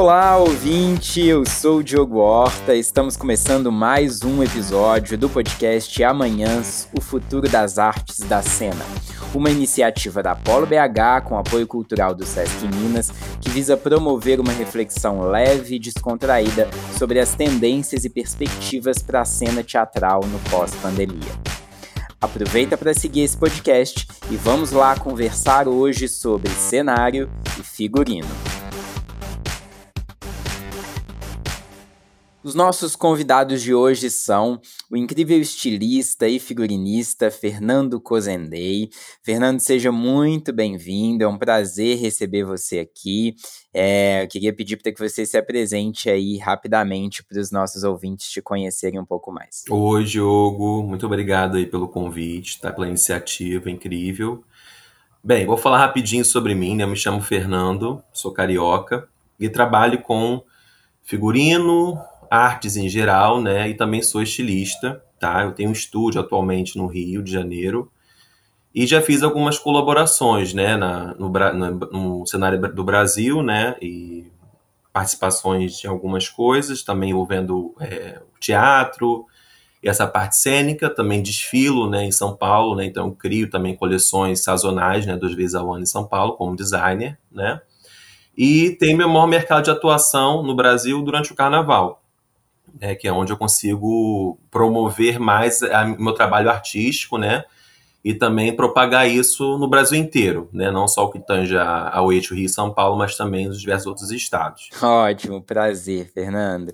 Olá, ouvinte! Eu sou o Diogo Horta. Estamos começando mais um episódio do podcast Amanhãs O Futuro das Artes da Cena. Uma iniciativa da Polo BH com apoio cultural do Sesc Minas que visa promover uma reflexão leve e descontraída sobre as tendências e perspectivas para a cena teatral no pós-pandemia. Aproveita para seguir esse podcast e vamos lá conversar hoje sobre cenário e figurino. Os nossos convidados de hoje são o incrível estilista e figurinista Fernando Cozendei. Fernando, seja muito bem-vindo, é um prazer receber você aqui. É, eu queria pedir para que você se apresente aí rapidamente para os nossos ouvintes te conhecerem um pouco mais. Oi, Diogo, muito obrigado aí pelo convite, tá? pela iniciativa incrível. Bem, vou falar rapidinho sobre mim, né? Eu me chamo Fernando, sou carioca e trabalho com figurino, artes em geral, né? E também sou estilista, tá? Eu tenho um estúdio atualmente no Rio de Janeiro e já fiz algumas colaborações, né? Na, no, no, cenário do Brasil, né? E participações de algumas coisas, também envolvendo é, o teatro e essa parte cênica. Também desfilo, né? Em São Paulo, né? Então crio também coleções sazonais, né? Duas vezes ao ano em São Paulo como designer, né? E tem meu maior mercado de atuação no Brasil durante o Carnaval né, que é onde eu consigo promover mais o meu trabalho artístico, né, e também propagar isso no Brasil inteiro, né, não só o que tange ao eixo Rio e São Paulo, mas também nos diversos outros estados. Ótimo, prazer, Fernando.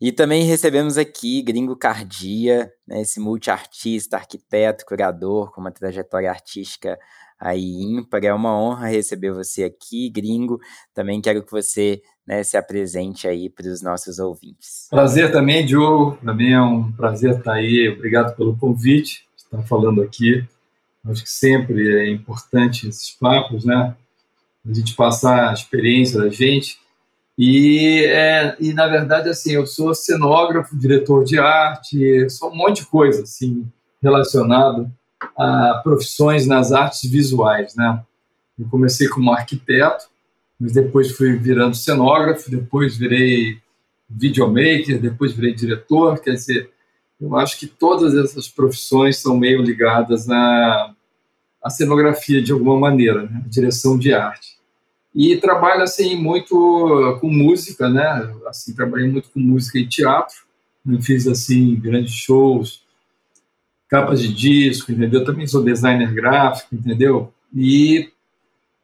E também recebemos aqui Gringo Cardia, né, esse multiartista, arquiteto, curador, com uma trajetória artística aí ímpar. É uma honra receber você aqui, Gringo. Também quero que você né, se apresente aí para os nossos ouvintes. Prazer também, Diogo. Também é um prazer estar aí. Obrigado pelo convite, estar falando aqui. Acho que sempre é importante esses papos, né? A gente passar a experiência da gente. E, é, e na verdade, assim, eu sou cenógrafo, diretor de arte, sou um monte de coisa, assim, relacionado a profissões nas artes visuais, né? Eu comecei como arquiteto, mas depois fui virando cenógrafo, depois virei videomaker, depois virei diretor, quer dizer, eu acho que todas essas profissões são meio ligadas à, à cenografia de alguma maneira, né? direção de arte. E trabalho assim muito com música, né? Assim, trabalhei muito com música e teatro. Eu fiz assim grandes shows, capas de disco, entendeu? Também sou designer gráfico, entendeu? E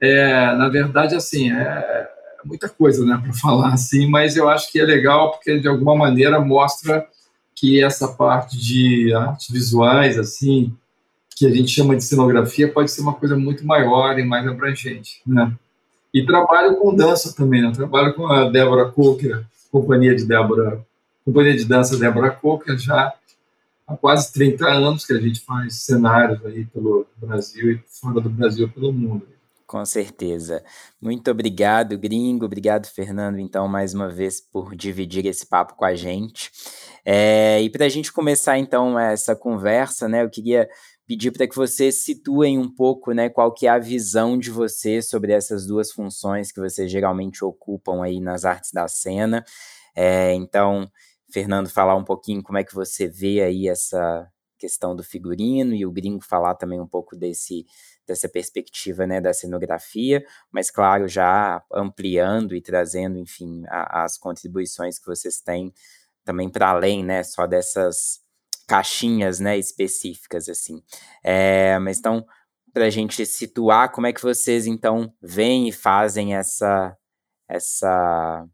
é, na verdade, assim, é, é muita coisa né, para falar, assim, mas eu acho que é legal porque, de alguma maneira, mostra que essa parte de artes visuais, assim, que a gente chama de cenografia, pode ser uma coisa muito maior e mais abrangente, né? E trabalho com dança também, né? trabalho com a Débora Coker, companhia de Débora, companhia de dança Débora Coker, já há quase 30 anos que a gente faz cenários aí pelo Brasil e fora do Brasil pelo mundo. Com certeza. Muito obrigado, gringo. Obrigado, Fernando, então, mais uma vez, por dividir esse papo com a gente. É, e para a gente começar, então, essa conversa, né, eu queria pedir para que vocês situem um pouco, né, qual que é a visão de vocês sobre essas duas funções que vocês geralmente ocupam aí nas artes da cena. É, então, Fernando, falar um pouquinho como é que você vê aí essa questão do figurino e o gringo falar também um pouco desse dessa perspectiva né, da cenografia, mas claro, já ampliando e trazendo, enfim, a, as contribuições que vocês têm também para além, né, só dessas caixinhas, né, específicas, assim. É, mas então, para a gente situar, como é que vocês, então, veem e fazem essa, essa,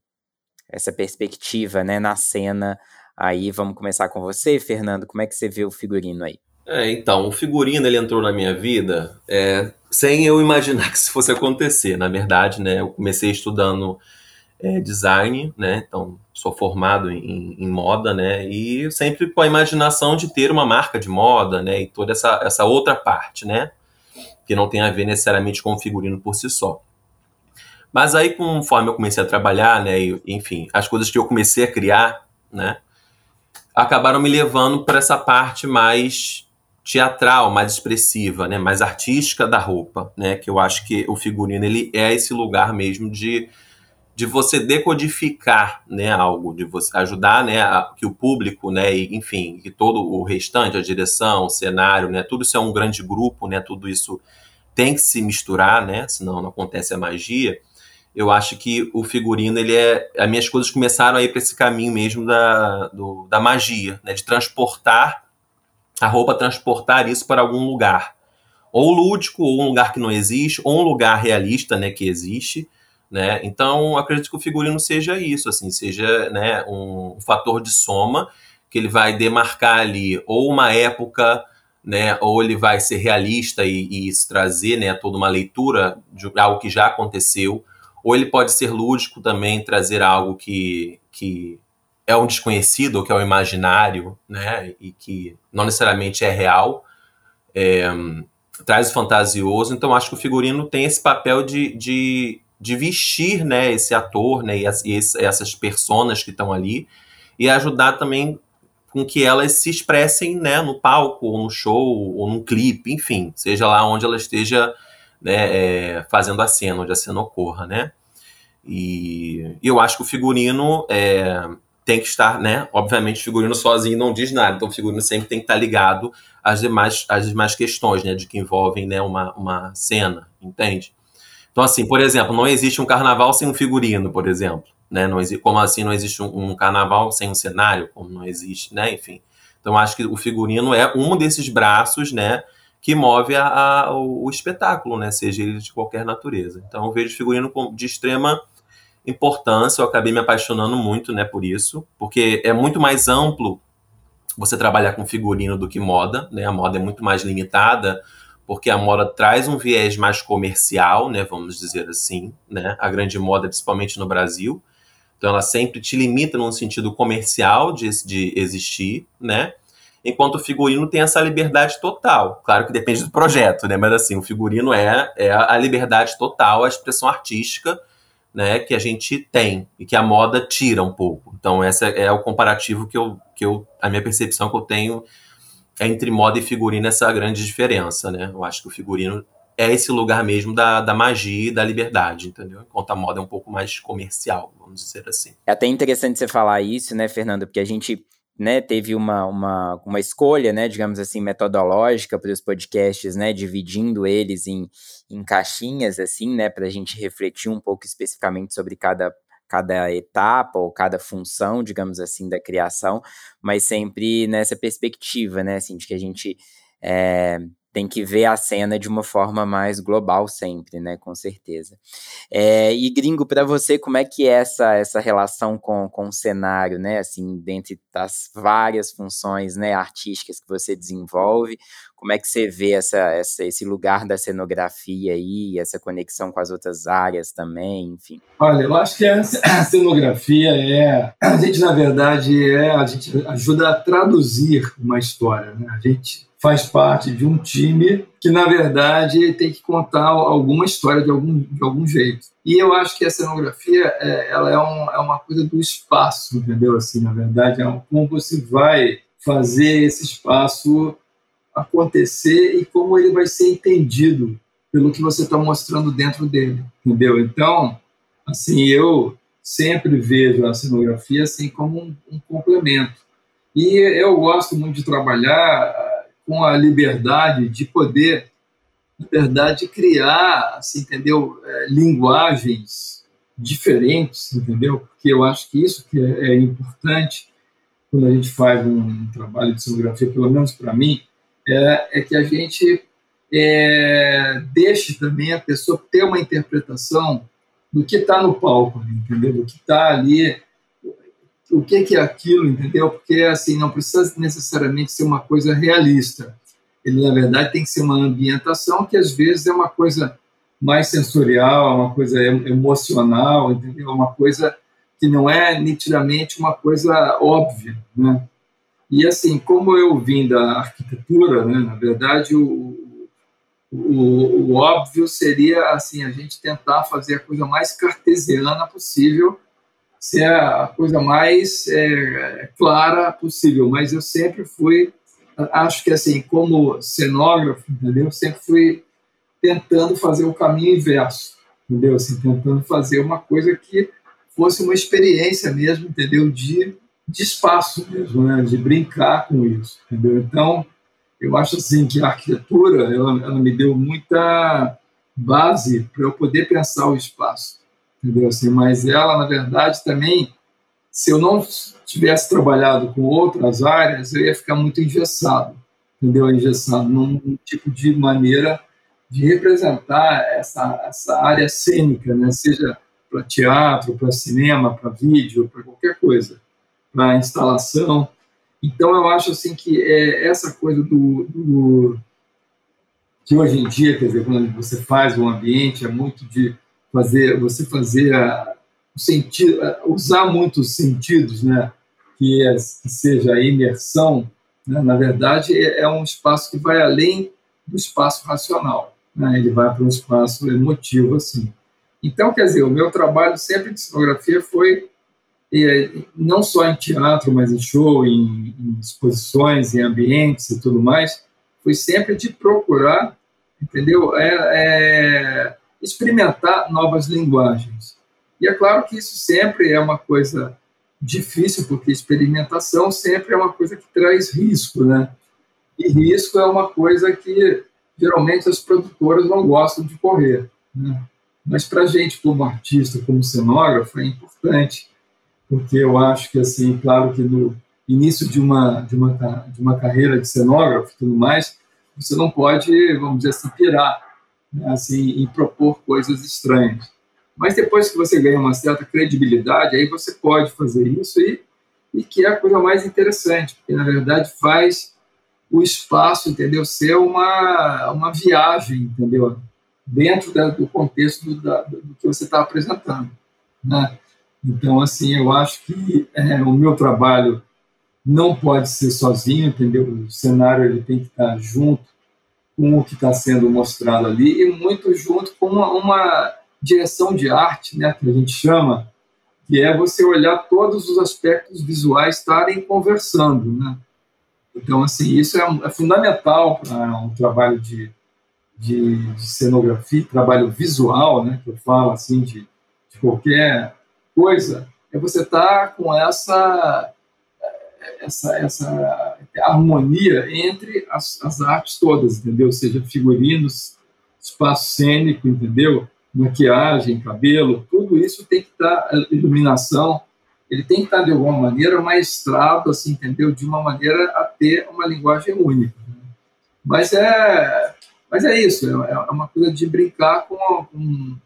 essa perspectiva, né, na cena aí, vamos começar com você, Fernando, como é que você vê o figurino aí? É, então, o figurino ele entrou na minha vida é, sem eu imaginar que isso fosse acontecer. Na verdade, né, eu comecei estudando é, design, né, então sou formado em, em, moda, né, e sempre com a imaginação de ter uma marca de moda, né, e toda essa, essa outra parte, né, que não tem a ver necessariamente com o figurino por si só. Mas aí, conforme eu comecei a trabalhar, né, e, enfim, as coisas que eu comecei a criar, né, acabaram me levando para essa parte mais teatral, mais expressiva, né, mais artística da roupa, né, que eu acho que o figurino ele é esse lugar mesmo de de você decodificar né, algo, de você ajudar né, a, que o público, né, e, enfim, que todo o restante, a direção, o cenário, né, tudo isso é um grande grupo, né, tudo isso tem que se misturar, né, senão não acontece a magia. Eu acho que o figurino, ele é. As minhas coisas começaram a ir para esse caminho mesmo da, do, da magia, né, de transportar a roupa, transportar isso para algum lugar. Ou lúdico, ou um lugar que não existe, ou um lugar realista, né, que existe né? Então, acredito que o figurino seja isso, assim, seja né, um, fator de soma que ele vai demarcar ali ou uma época, né, ou ele vai ser realista e, e trazer né, toda uma leitura de algo que já aconteceu, ou ele pode ser lúdico também, trazer algo que, que é um desconhecido, que é o um imaginário, né, e que não necessariamente é real. É, traz o fantasioso, então acho que o figurino tem esse papel de, de de vestir né, esse ator né, e, as, e essas personas que estão ali e ajudar também com que elas se expressem né, no palco, ou no show, ou num clipe, enfim, seja lá onde ela esteja né, é, fazendo a cena, onde a cena ocorra, né? E eu acho que o figurino é, tem que estar, né? Obviamente, o figurino sozinho não diz nada, então o figurino sempre tem que estar ligado às demais, às demais questões, né? De que envolvem né, uma, uma cena, entende? Então, assim, por exemplo, não existe um carnaval sem um figurino, por exemplo. Né? Não existe, como assim não existe um, um, carnaval sem um cenário? Como não existe, né? Enfim. Então, acho que o figurino é um desses braços, né? Que move a, a, o, o, espetáculo, né? Seja ele de qualquer natureza. Então, eu vejo figurino de extrema importância. Eu acabei me apaixonando muito, né? Por isso, porque é muito mais amplo você trabalhar com figurino do que moda, né? A moda é muito mais limitada porque a moda traz um viés mais comercial, né, vamos dizer assim, né, a grande moda, principalmente no Brasil. Então, ela sempre te limita num sentido comercial de, de existir, né, enquanto o figurino tem essa liberdade total. Claro que depende do projeto, né, mas assim, o figurino é, é a liberdade total, a expressão artística, né, que a gente tem e que a moda tira um pouco. Então, essa é o comparativo que eu, que eu a minha percepção que eu tenho entre moda e figurino essa grande diferença, né? Eu acho que o figurino é esse lugar mesmo da, da magia e da liberdade, entendeu? Enquanto a moda é um pouco mais comercial, vamos dizer assim. É até interessante você falar isso, né, Fernando? Porque a gente né, teve uma, uma, uma escolha, né, digamos assim, metodológica para os podcasts, né, dividindo eles em, em caixinhas, assim, né, para a gente refletir um pouco especificamente sobre cada cada etapa ou cada função, digamos assim, da criação, mas sempre nessa perspectiva, né, assim, de que a gente é, tem que ver a cena de uma forma mais global sempre, né, com certeza. É, e gringo, para você, como é que é essa, essa relação com, com o cenário, né, assim, dentre as várias funções, né, artísticas que você desenvolve, como é que você vê essa, essa, esse lugar da cenografia aí, essa conexão com as outras áreas também, enfim? Olha, eu acho que a cenografia é, a gente na verdade é, a gente ajuda a traduzir uma história, né, a gente faz parte de um time que, na verdade, tem que contar alguma história de algum, de algum jeito. E eu acho que a cenografia é, ela é, um, é uma coisa do espaço, entendeu? Assim, na verdade, é um, como você vai fazer esse espaço acontecer e como ele vai ser entendido pelo que você está mostrando dentro dele, entendeu? Então, assim, eu sempre vejo a cenografia assim como um, um complemento. E eu gosto muito de trabalhar com a liberdade de poder, na verdade, criar, assim, entendeu, é, linguagens diferentes, entendeu? Porque eu acho que isso que é, é importante quando a gente faz um trabalho de cenografia, pelo menos para mim, é, é, que a gente é, deixe também a pessoa ter uma interpretação do que está no palco, entendeu? Do que está ali o que, que é aquilo, entendeu? Porque assim não precisa necessariamente ser uma coisa realista. Ele na verdade tem que ser uma ambientação que às vezes é uma coisa mais sensorial, uma coisa emocional, entendeu? Uma coisa que não é nitidamente uma coisa óbvia, né? E assim, como eu vim da arquitetura, né, na verdade o, o, o óbvio seria assim a gente tentar fazer a coisa mais cartesiana possível ser a coisa mais é, clara possível, mas eu sempre fui, acho que assim, como cenógrafo, entendeu? Sempre fui tentando fazer o caminho inverso, entendeu? Assim, tentando fazer uma coisa que fosse uma experiência mesmo, entendeu? De, de espaço mesmo, né? De brincar com isso, entendeu? Então, eu acho assim que a arquitetura, ela, ela me deu muita base para eu poder pensar o espaço, entendeu? Assim, mas ela, na verdade, também, se eu não tivesse trabalhado com outras áreas, eu ia ficar muito engessado, entendeu? Engessado num tipo de maneira de representar essa, essa área cênica, né? seja para teatro, para cinema, para vídeo, para qualquer coisa, para instalação. Então, eu acho assim que é essa coisa do, do, que hoje em dia, quer dizer, quando você faz um ambiente, é muito de fazer você fazer a, o sentido, usar muitos sentidos, né? Que, é, que seja a imersão, né? na verdade, é, é um espaço que vai além do espaço racional né? ele vai para um espaço emotivo assim. Então, quer dizer, o meu trabalho sempre de cenografia foi não só em teatro, mas em show, em, em, exposições, em ambientes e tudo mais, foi sempre de procurar, entendeu? É, é, experimentar novas linguagens. E é claro que isso sempre é uma coisa difícil, porque experimentação sempre é uma coisa que traz risco, né? E risco é uma coisa que geralmente as produtoras não gostam de correr. Né? Mas para a gente, como artista, como cenógrafo, é importante, porque eu acho que, assim, claro que no início de uma, de uma, de uma carreira de cenógrafo e tudo mais, você não pode, vamos dizer assim, pirar né? assim, propor coisas estranhas. Mas depois que você ganha uma certa credibilidade, aí você pode fazer isso e, e que é a coisa mais interessante, porque na verdade faz o espaço, entendeu? Ser uma, uma viagem, entendeu? Dentro da, do contexto do, da, do que você está apresentando, né? Então, assim, eu acho que é, o meu trabalho não pode ser sozinho, entendeu? O cenário ele tem que estar junto com o que está sendo mostrado ali e muito junto com uma, uma direção de arte, né, que a gente chama, que é você olhar todos os aspectos visuais estarem conversando, né? Então, assim, isso é, é fundamental para um trabalho de, de, de, cenografia, trabalho visual, né, que eu falo assim, de, de qualquer coisa, é você estar tá com essa, essa, essa harmonia entre as, as artes todas, entendeu? Seja figurinos, espaço cênico, entendeu? Maquiagem, cabelo, tudo isso tem que estar, tá, iluminação, ele tem que estar, de alguma maneira, maestrado, assim, entendeu? De uma maneira a ter uma linguagem única. Mas é, mas é isso, é, é uma coisa de brincar com, com,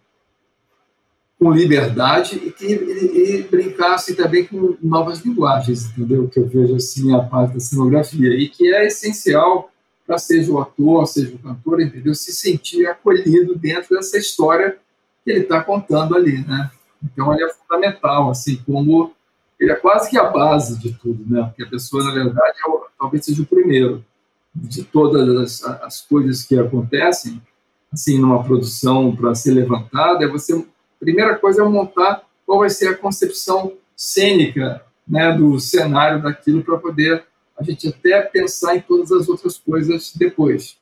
com liberdade e, que, e, e, brincar assim, também com novas linguagens, entendeu? Que eu vejo assim a parte da cenografia e que é essencial para seja o ator, seja o cantor, entendeu? Se sentir acolhido dentro dessa história que ele está contando ali, né? Então ele é fundamental, assim como ele é quase que a base de tudo, né? Porque a pessoa, na verdade, é o, talvez seja o primeiro de todas as, as coisas que acontecem, assim, numa produção para ser levantada, é você, primeira coisa é montar qual vai ser a concepção cênica, né, do cenário daquilo para poder a gente até pensar em todas as outras coisas depois.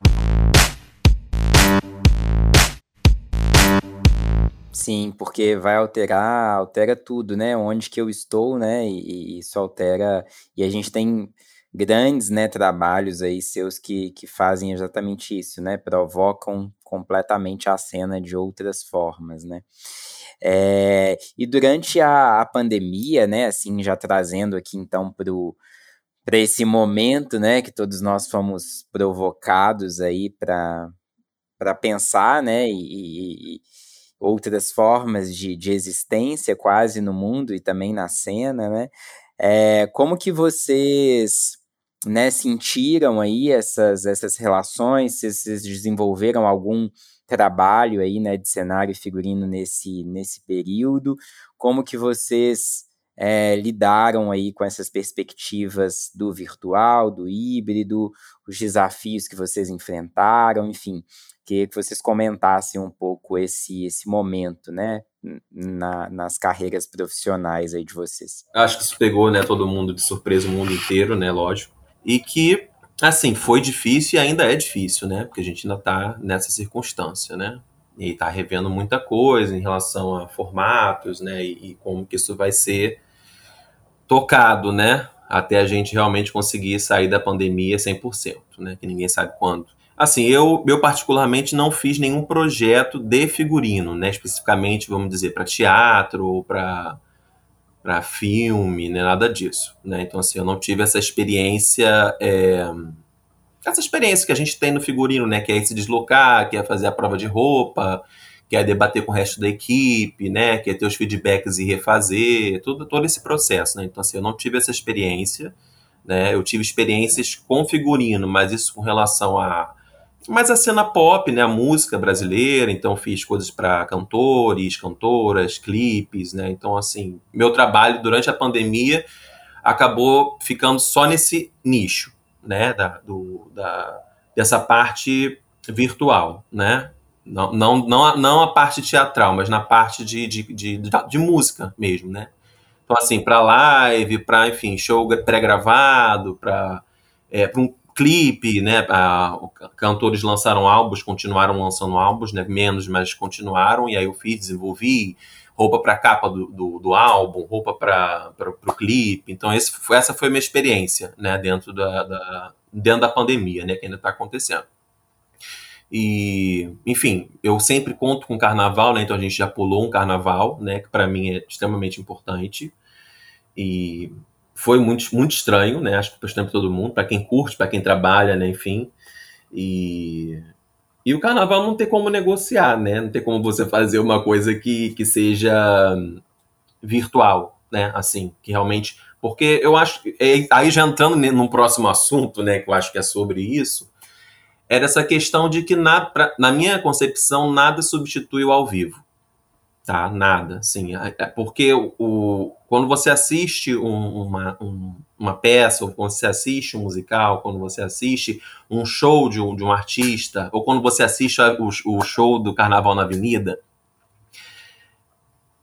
Sim, porque vai alterar, altera tudo, né? Onde que eu estou, né? E, e isso altera. E a gente tem grandes, né, trabalhos aí seus que, que fazem exatamente isso, né? Provocam completamente a cena de outras formas, né? É, e durante a, a, pandemia, né, assim, já trazendo aqui então para esse momento, né, que todos nós fomos provocados aí para pensar, né, e, e outras formas de, de existência quase no mundo e também na cena, né? É, como que vocês né, sentiram aí essas, essas relações? Se vocês desenvolveram algum trabalho aí, né, de cenário e figurino nesse, nesse período? Como que vocês é, lidaram aí com essas perspectivas do virtual, do híbrido, os desafios que vocês enfrentaram, enfim, queria que vocês comentassem um pouco esse, esse momento, né, na, nas carreiras profissionais aí de vocês. Acho que isso pegou, né, todo mundo de surpresa, o mundo inteiro, né, lógico, e que, assim, foi difícil e ainda é difícil, né, porque a gente ainda está nessa circunstância, né, e está revendo muita coisa em relação a formatos, né, e, e, como que isso vai ser tocado, né, até a gente realmente conseguir sair da pandemia 100%, né, que ninguém sabe quando. Assim, eu, eu particularmente não fiz nenhum projeto de figurino, né, especificamente, vamos dizer, para teatro ou para para filme, né, nada disso, né, então assim, eu não tive essa experiência é, essa experiência que a gente tem no figurino, né? Que é se deslocar, que é fazer a prova de roupa, que é debater com o resto da equipe, né? Que é ter os feedbacks e refazer, tudo, todo esse processo, né? Então, assim, eu não tive essa experiência, né? Eu tive experiências com figurino, mas isso com relação a mais a cena pop, né, a música brasileira, então fiz coisas para cantores, cantoras, clipes, né? Então assim, meu trabalho durante a pandemia acabou ficando só nesse nicho, né, da, do, da, dessa parte virtual, né? Não, não, não, a, não a parte teatral, mas na parte de, de, de, de música mesmo, né? Então, assim, para live, para, enfim, show pré-gravado, para é, um clipe, né? A, cantores lançaram álbuns, continuaram lançando álbuns, né? Menos, mas continuaram, e aí eu fiz, desenvolvi, roupa para capa do, do, do, álbum, roupa para o clipe. Então, esse, essa foi a minha experiência né, dentro, da, da dentro da pandemia, né, que ainda está acontecendo. E, enfim, eu sempre conto com carnaval, né, então a gente já pulou um carnaval, né, que para mim é extremamente importante. E foi muito, muito estranho, né, acho que para todo mundo, para quem curte, para quem trabalha, né, enfim. E e o carnaval não tem como negociar, né? Não tem como você fazer uma coisa que, que seja virtual, né? Assim, que realmente. Porque eu acho. É, aí já entrando num próximo assunto, né? Que eu acho que é sobre isso. Era essa questão de que, na, pra, na minha concepção, nada substitui o ao vivo tá? Nada, sim. É, é porque o, quando você assiste um, uma, um, uma peça, ou quando você assiste um musical, quando você assiste um show de um, de um artista, ou quando você assiste o, o show do Carnaval na Avenida,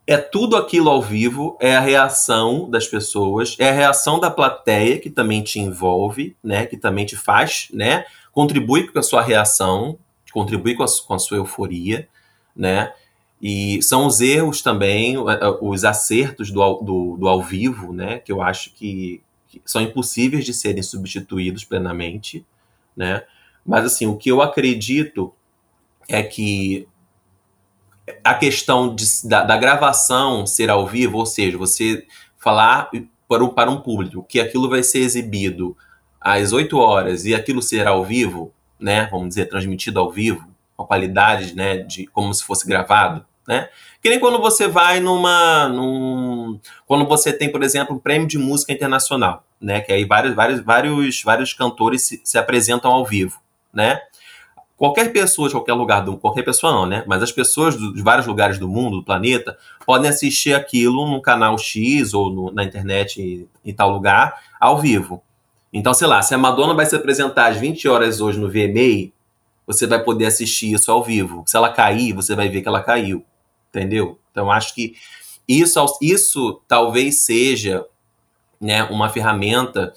é tudo aquilo ao vivo, é a reação das pessoas, é a reação da plateia que também te envolve, né, que também te faz, né, contribui com a sua reação, contribui com a, com a sua euforia, né, e são os erros também, os acertos do, do, do ao vivo, né? Que eu acho que, que, são impossíveis de serem substituídos plenamente, né? Mas, assim, o que eu acredito é que a questão de, da, da, gravação ser ao vivo, ou seja, você falar para, para um público que aquilo vai ser exibido às 8 horas e aquilo ser ao vivo, né? Vamos dizer, transmitido ao vivo, com a qualidade, né? De, como se fosse gravado, né? Que nem quando você vai numa. Num, quando você tem, por exemplo, um prêmio de música internacional, né? Que aí vários, vários, vários, vários cantores se, se apresentam ao vivo, né? Qualquer pessoa de qualquer lugar do qualquer pessoa não, né? Mas as pessoas de vários lugares do mundo, do planeta, podem assistir aquilo no canal X ou no, na internet em, em tal lugar, ao vivo. Então, sei lá, se a Madonna vai se apresentar às 20 horas hoje no VMA, você vai poder assistir isso ao vivo. Se ela cair, você vai ver que ela caiu entendeu? Então acho que isso, isso talvez seja né, uma ferramenta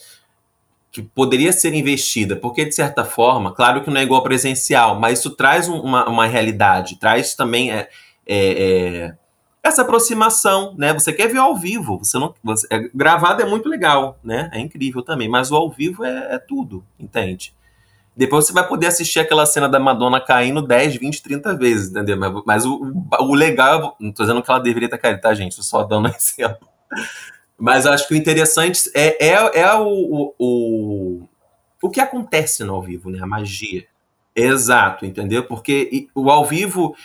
que poderia ser investida, porque de certa forma, claro que não é igual presencial, mas isso traz uma, uma realidade, traz também é, é, é, essa aproximação, né? Você quer ver ao vivo, você não, você, é, gravado é muito legal, né? É incrível também, mas o ao vivo é, é tudo, entende? Depois você vai poder assistir aquela cena da Madonna caindo 10, 20, 30 vezes, entendeu? Mas, mas o, o, legal, não tô dizendo que ela deveria ter caído, tá, gente? Tô só dando um exemplo. Mas acho que o interessante é, é, é o, o, o, o que acontece no ao vivo, né? A magia. Exato, entendeu? Porque o ao vivo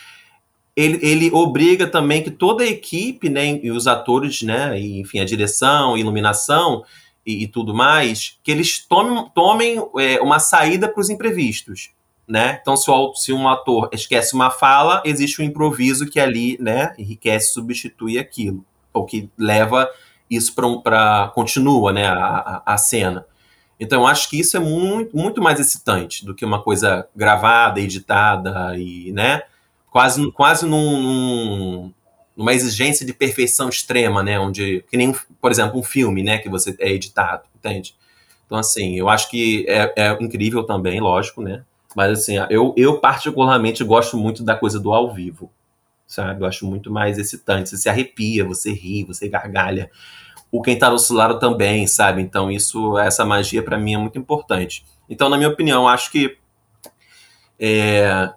ele, ele obriga também que toda a equipe, né, e os atores, né, e, enfim, a direção, iluminação, e, e tudo mais, que eles tomem, tomem é, uma saída para os imprevistos. Né? Então, se, o, se, um ator esquece uma fala, existe um improviso que ali né, enriquece, substitui aquilo, ou que leva isso para continua né, a, a, cena. Então, eu acho que isso é muito, muito mais excitante do que uma coisa gravada, editada e, né, quase, quase num, num, numa exigência de perfeição extrema, né? Onde, que nem, por exemplo, um filme, né? Que você é editado, entende? Então, assim, eu acho que é, é incrível também, lógico, né? Mas assim, eu, eu particularmente gosto muito da coisa do ao vivo, sabe? Eu acho muito mais excitante. Você se arrepia, você ri, você gargalha. O quem tá do lado também, sabe? Então isso, essa magia para mim é muito importante. Então, na minha opinião, acho que é,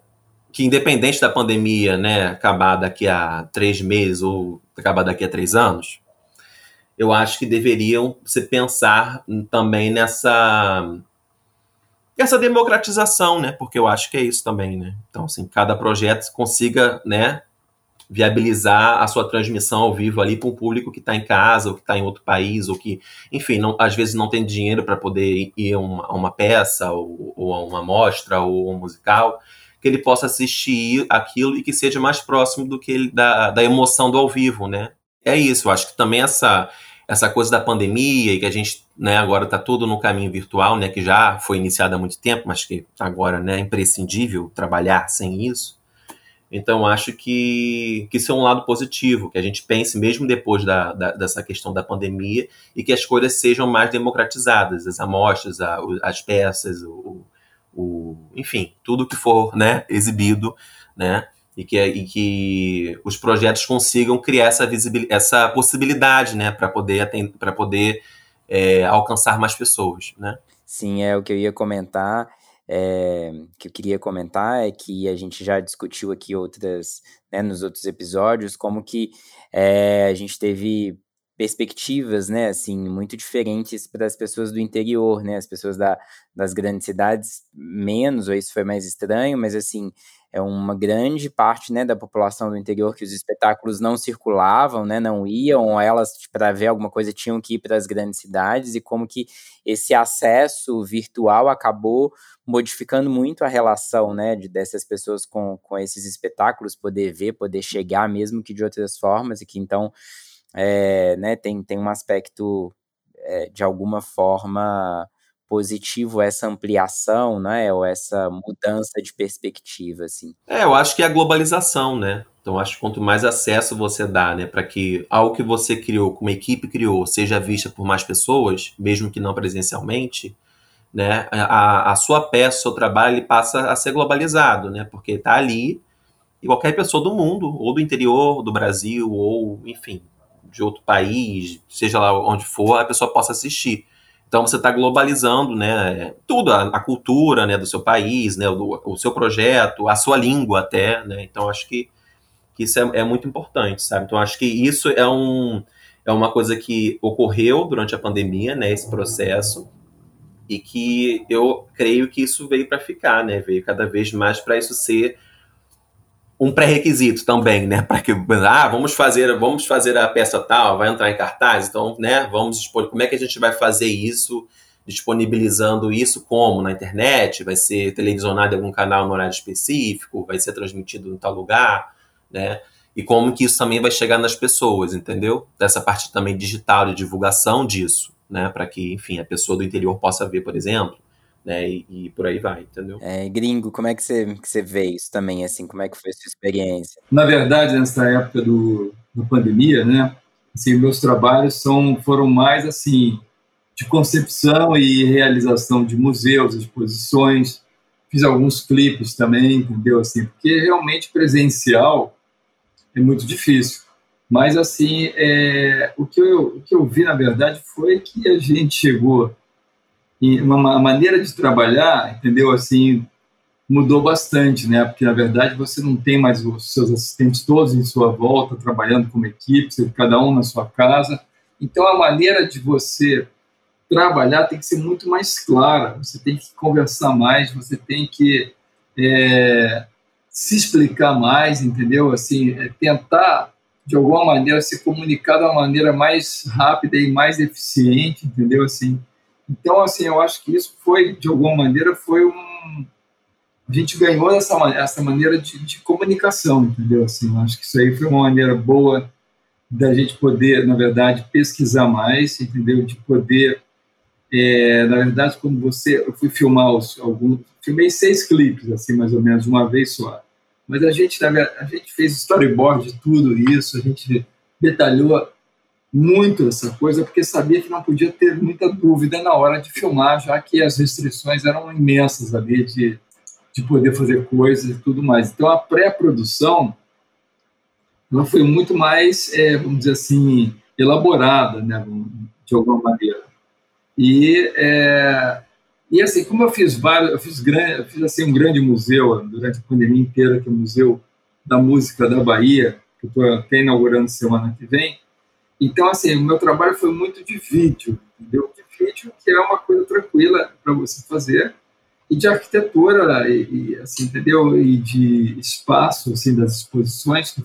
que independente da pandemia, né, acabar daqui a três meses ou acabar daqui a três anos, eu acho que deveriam se pensar também nessa essa democratização, né? Porque eu acho que é isso também, né? Então, assim, cada projeto consiga, né, viabilizar a sua transmissão ao vivo ali para um público que está em casa ou que está em outro país ou que, enfim, não, às vezes não tem dinheiro para poder ir a uma, uma peça ou, ou, a uma mostra ou um musical, que ele possa assistir aquilo e que seja mais próximo do que ele, da, da emoção do ao vivo, né? É isso, eu acho que também essa essa coisa da pandemia e que a gente né, agora está tudo no caminho virtual, né, que já foi iniciado há muito tempo, mas que agora né, é imprescindível trabalhar sem isso. Então, acho que, que isso é um lado positivo, que a gente pense, mesmo depois da, da, dessa questão da pandemia, e que as coisas sejam mais democratizadas, as amostras, a, as peças, o, o, enfim, tudo que for né, exibido, né, e que, e que os projetos consigam criar essa, essa possibilidade né, para poder, pra poder é, alcançar mais pessoas. Né? Sim, é o que eu ia comentar é, que eu queria comentar é que a gente já discutiu aqui outras, né, nos outros episódios, como que é, a gente teve perspectivas, né, assim, muito diferentes para as pessoas do interior, né, as pessoas da, das grandes cidades menos, ou isso foi mais estranho, mas assim, é uma grande parte né, da população do interior que os espetáculos não circulavam, né, não iam, elas, para ver alguma coisa, tinham que ir para as grandes cidades, e como que esse acesso virtual acabou modificando muito a relação né, de, dessas pessoas com, com esses espetáculos, poder ver, poder chegar, mesmo que de outras formas, e que então é, né, tem, tem um aspecto, é, de alguma forma, positivo essa ampliação, né, ou essa mudança de perspectiva, assim? É, eu acho que é a globalização, né? Então, acho que quanto mais acesso você dá, né, para que algo que você criou, como a equipe criou, seja vista por mais pessoas, mesmo que não presencialmente, né, a, a sua peça, o seu trabalho, ele passa a ser globalizado, né, porque está ali e qualquer pessoa do mundo, ou do interior do Brasil, ou, enfim, de outro país, seja lá onde for, a pessoa possa assistir. Então você está globalizando, né, tudo, a, a, cultura, né, do seu país, né, o, o, seu projeto, a sua língua até, né. Então acho que, que isso é, é, muito importante, sabe. Então acho que isso é um é uma coisa que ocorreu durante a pandemia, né, esse processo e que eu creio que isso veio para ficar, né, veio cada vez mais para isso ser um pré-requisito também, né? Para que ah, vamos fazer, vamos fazer a peça tal, vai entrar em cartaz, então, né? Vamos expor como é que a gente vai fazer isso, disponibilizando isso como na internet, vai ser televisionado em algum canal no horário específico, vai ser transmitido em tal lugar, né? E como que isso também vai chegar nas pessoas, entendeu? Dessa parte também digital de divulgação disso, né? Para que, enfim, a pessoa do interior possa ver, por exemplo né? E, e, por aí vai, entendeu? É, gringo, como é que você, que você vê isso também, assim, como é que foi a sua experiência? Na verdade, nessa época do, da pandemia, né, assim, meus trabalhos são, foram mais, assim, de concepção e realização de museus, exposições, fiz alguns clipes também, entendeu, assim, porque realmente presencial é muito difícil. Mas, assim, é, o, que eu, o que eu vi, na verdade, foi que a gente chegou e uma maneira de trabalhar, entendeu? Assim, mudou bastante, né? Porque na verdade você não tem mais os seus assistentes todos em sua volta trabalhando como equipe, cada um na sua casa. Então a maneira de você trabalhar tem que ser muito mais clara. Você tem que conversar mais, você tem que é, se explicar mais, entendeu? Assim, é, tentar de alguma maneira se comunicar de uma maneira mais rápida e mais eficiente, entendeu? Assim, então, assim, eu acho que isso foi, de alguma maneira, foi um... A gente ganhou essa, essa maneira de, de comunicação, entendeu? Assim, eu acho que isso aí foi uma maneira boa da gente poder, na verdade, pesquisar mais, entendeu? De poder, é, na verdade, quando você... Eu fui filmar os, alguns... Filmei seis clipes, assim, mais ou menos, uma vez só. Mas a gente, a gente fez storyboard de tudo isso, a gente detalhou muito essa coisa, porque sabia que não podia ter muita dúvida na hora de filmar, já que as restrições eram imensas ali de, de poder fazer coisas e tudo mais. Então, a pré-produção ela foi muito mais, é, vamos dizer assim, elaborada, né, de alguma maneira. E, é, e assim, como eu fiz vários, eu fiz, grande, eu fiz assim, um grande museu durante a pandemia inteira, que é o Museu da Música da Bahia, que eu estou até inaugurando semana que vem. Então, assim, o meu trabalho foi muito de vídeo, entendeu? De vídeo, que é uma coisa tranquila para você fazer, e de arquitetura, e, e, assim, entendeu? E de espaço, assim, das exposições que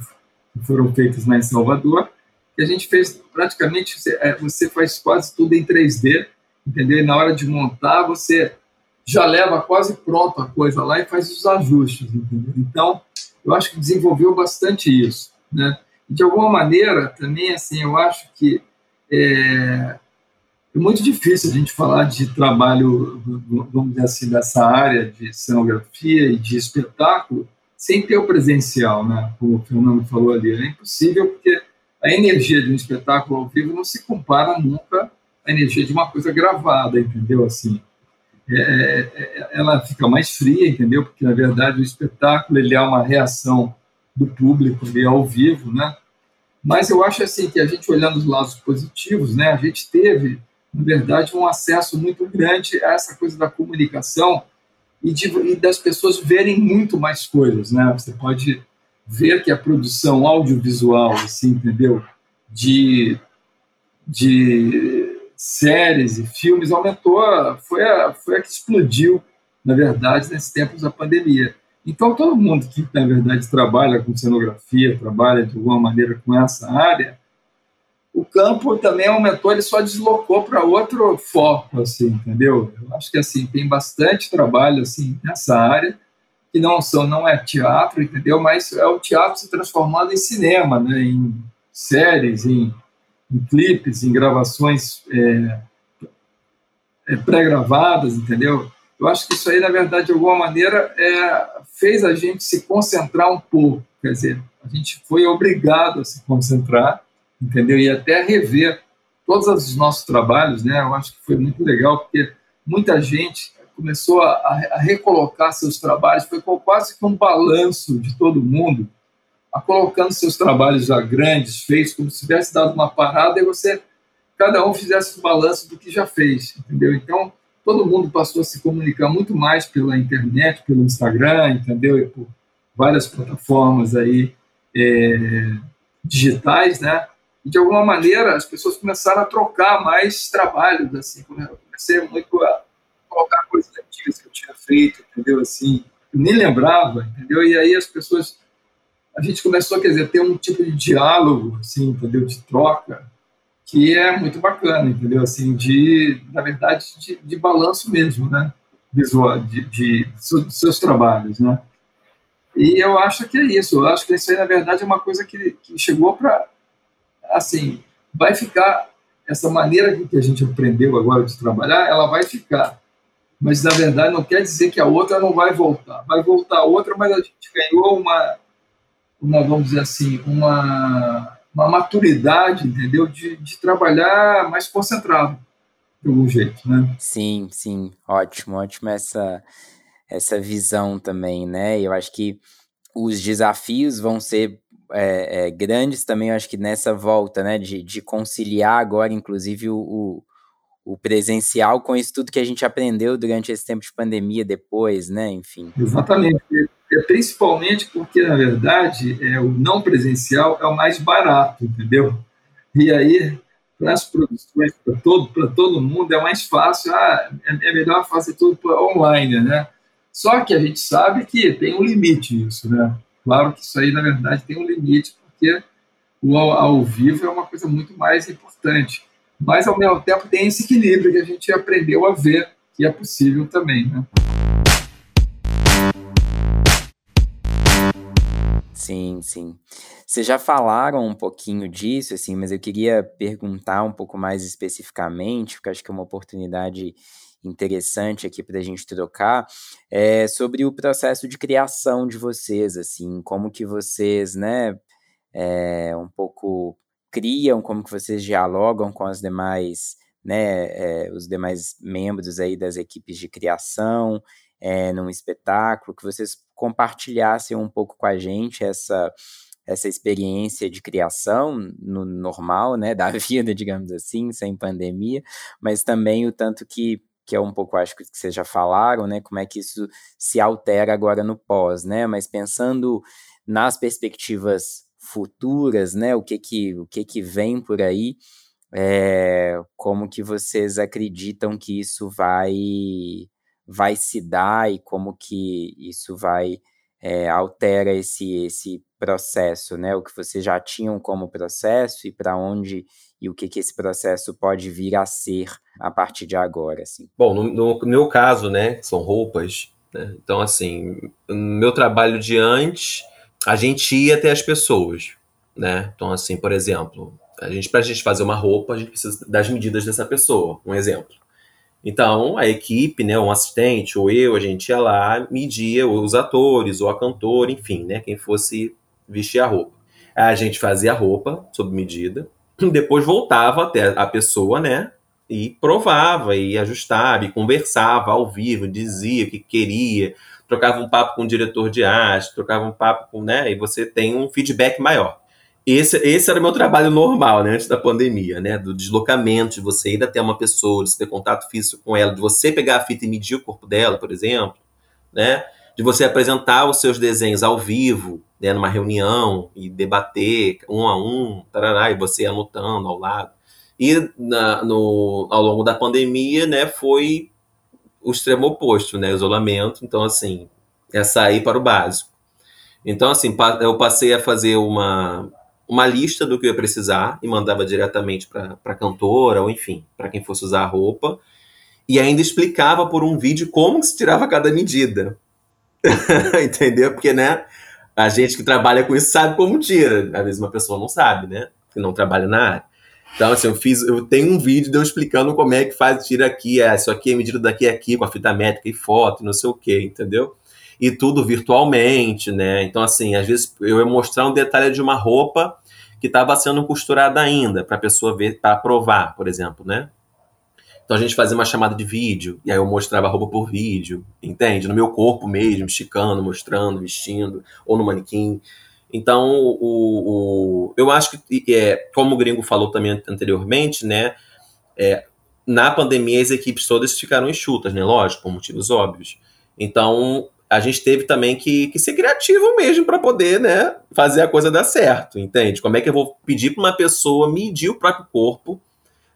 foram feitas lá em Salvador, que a gente fez praticamente, você, é, faz quase tudo em 3D, entendeu? E na hora de montar, você já leva quase pronto a coisa lá e faz os ajustes, entendeu? Então, eu acho que desenvolveu bastante isso, né? De alguma maneira, também, assim, eu acho que é, é muito difícil a gente falar de trabalho, vamos dizer assim, dessa área de cenografia e de espetáculo, sem ter o presencial, né? Como o Fernando falou ali, é impossível porque a energia de um espetáculo ao vivo não se compara nunca à energia de uma coisa gravada, entendeu? Assim, é, é, é, ela fica mais fria, entendeu? Porque na verdade o espetáculo ele é uma reação do público ali ao vivo, né? Mas eu acho assim que a gente olhando os lados positivos, né? A gente teve, na verdade, um acesso muito grande a essa coisa da comunicação e, de, e das pessoas verem muito mais coisas, né? Você pode ver que a produção audiovisual, assim, entendeu? De, de séries e filmes aumentou, foi a, foi a que explodiu, na verdade, nesses tempos da pandemia. Então, todo mundo que, na verdade, trabalha com cenografia, trabalha de alguma maneira com essa área, o campo também aumentou, ele só deslocou para outro foco, assim, entendeu? Eu acho que assim tem bastante trabalho assim nessa área que não são não é teatro, entendeu? Mas é o teatro se transformando em cinema, né? Em séries, em, em clipes, em gravações é, é, pré-gravadas, entendeu? Eu acho que isso aí, na verdade, de alguma maneira, é, fez a gente se concentrar um pouco. Quer dizer, a gente foi obrigado a se concentrar entendeu? E até rever todos os nossos trabalhos, né? Eu acho que foi muito legal, porque muita gente começou a, a recolocar seus trabalhos, foi quase que um balanço de todo mundo, a colocando seus trabalhos já grandes, feitos, como se tivesse dado uma parada e você, cada um fizesse um balanço do que já fez, entendeu? Então, todo mundo passou a se comunicar muito mais pela internet, pelo Instagram, entendeu? E por várias plataformas aí é, digitais, né? E, de alguma maneira, as pessoas começaram a trocar mais trabalhos, assim, eu comecei muito a colocar coisas antigas que eu tinha feito, entendeu, assim, eu nem lembrava, entendeu, e aí as pessoas, a gente começou, quer dizer, ter um tipo de diálogo, assim, entendeu, de troca, que é muito bacana, entendeu, assim, de, na verdade, de, de balanço mesmo, né, visual, de, de, seus trabalhos, né, e eu acho que é isso, eu acho que isso aí, na verdade, é uma coisa que, que chegou para assim, vai ficar essa maneira que a gente aprendeu agora de trabalhar, ela vai ficar. Mas na verdade não quer dizer que a outra não vai voltar. Vai voltar outra, mas a gente ganhou uma, uma vamos dizer assim, uma, uma maturidade, entendeu? De, de trabalhar mais concentrado, de algum jeito, né? Sim, sim, ótimo, ótimo essa essa visão também, né? Eu acho que os desafios vão ser é, é, grandes também, eu acho que nessa volta, né, de, de conciliar agora, inclusive, o, o, presencial com isso tudo que a gente aprendeu durante esse tempo de pandemia depois, né, enfim. Exatamente, principalmente porque, na verdade, é, o não presencial é o mais barato, entendeu? E aí, para as produções, para todo, todo mundo, é mais fácil, ah, é, é melhor fazer tudo online, né? Só que a gente sabe que tem um limite isso, né? Claro que isso aí, na verdade, tem um limite, porque o ao, ao vivo é uma coisa muito mais importante. Mas, ao mesmo tempo, tem esse equilíbrio que a gente aprendeu a ver que é possível também, né? Sim, sim. Vocês já falaram um pouquinho disso, assim, mas eu queria perguntar um pouco mais especificamente, porque acho que é uma oportunidade interessante aqui para a gente trocar é sobre o processo de criação de vocês, assim, como que vocês, né, é, um pouco criam, como que vocês dialogam com as demais, né, é, os demais membros aí das equipes de criação, é, num espetáculo, que vocês compartilhassem um pouco com a gente essa essa experiência de criação no normal, né, da vida, digamos assim, sem pandemia, mas também o tanto que que é um pouco, acho que vocês já falaram, né, como é que isso se altera agora no pós, né, mas pensando nas perspectivas futuras, né, o que que, o que, que vem por aí, é, como que vocês acreditam que isso vai, vai se dar e como que isso vai é, altera esse, esse processo, né? O que vocês já tinham como processo e para onde e o que, que esse processo pode vir a ser a partir de agora, assim. Bom, no, no meu caso, né, são roupas, né? Então, assim, no meu trabalho de antes, a gente ia até as pessoas, né? Então, assim, por exemplo, a gente para a gente fazer uma roupa, a gente precisa das medidas dessa pessoa, um exemplo. Então, a equipe, né, um assistente ou eu, a gente ia lá, media os atores ou a cantora, enfim, né, quem fosse vestir a roupa. A gente fazia a roupa sob medida, depois voltava até a pessoa, né, e provava, e ajustava, e conversava ao vivo, dizia o que queria, trocava um papo com o diretor de arte, trocava um papo com, né, e você tem um feedback maior. Esse, esse era o meu trabalho normal, né, antes da pandemia, né, do deslocamento, de você ir até uma pessoa, de ter contato físico com ela, de você pegar a fita e medir o corpo dela, por exemplo, né, de você apresentar os seus desenhos ao vivo, né, numa reunião e debater um a um, tarará, e você anotando ao lado. E na, no, ao longo da pandemia, né, foi o extremo oposto, né, isolamento. Então, assim, é sair para o básico. Então, assim, eu passei a fazer uma, uma lista do que eu ia precisar e mandava diretamente para a cantora, ou enfim, para quem fosse usar a roupa. E ainda explicava por um vídeo como se tirava cada medida. Entendeu? Porque, né, a gente que trabalha com isso sabe como tira. Às vezes uma pessoa não sabe, né? Que não trabalha na área. Então, assim, eu fiz, eu tenho um vídeo de eu explicando como é que faz, tira aqui, é, isso aqui é medida daqui a aqui, com a fita métrica e foto, não sei o quê, entendeu? E tudo virtualmente, né? Então, assim, às vezes eu ia mostrar um detalhe de uma roupa que estava sendo costurada ainda, para a pessoa ver, para provar, por exemplo, né? Então a gente fazia uma chamada de vídeo, e aí eu mostrava a roupa por vídeo, entende? No meu corpo mesmo, esticando, mostrando, vestindo, ou no manequim. Então, o, o, eu acho que, é, como o Gringo falou também anteriormente, né? É, na pandemia as equipes todas ficaram enxutas, né? Lógico, por motivos óbvios. Então, a gente teve também que, que ser criativo mesmo para poder, né, fazer a coisa dar certo, entende? Como é que eu vou pedir para uma pessoa medir o próprio corpo,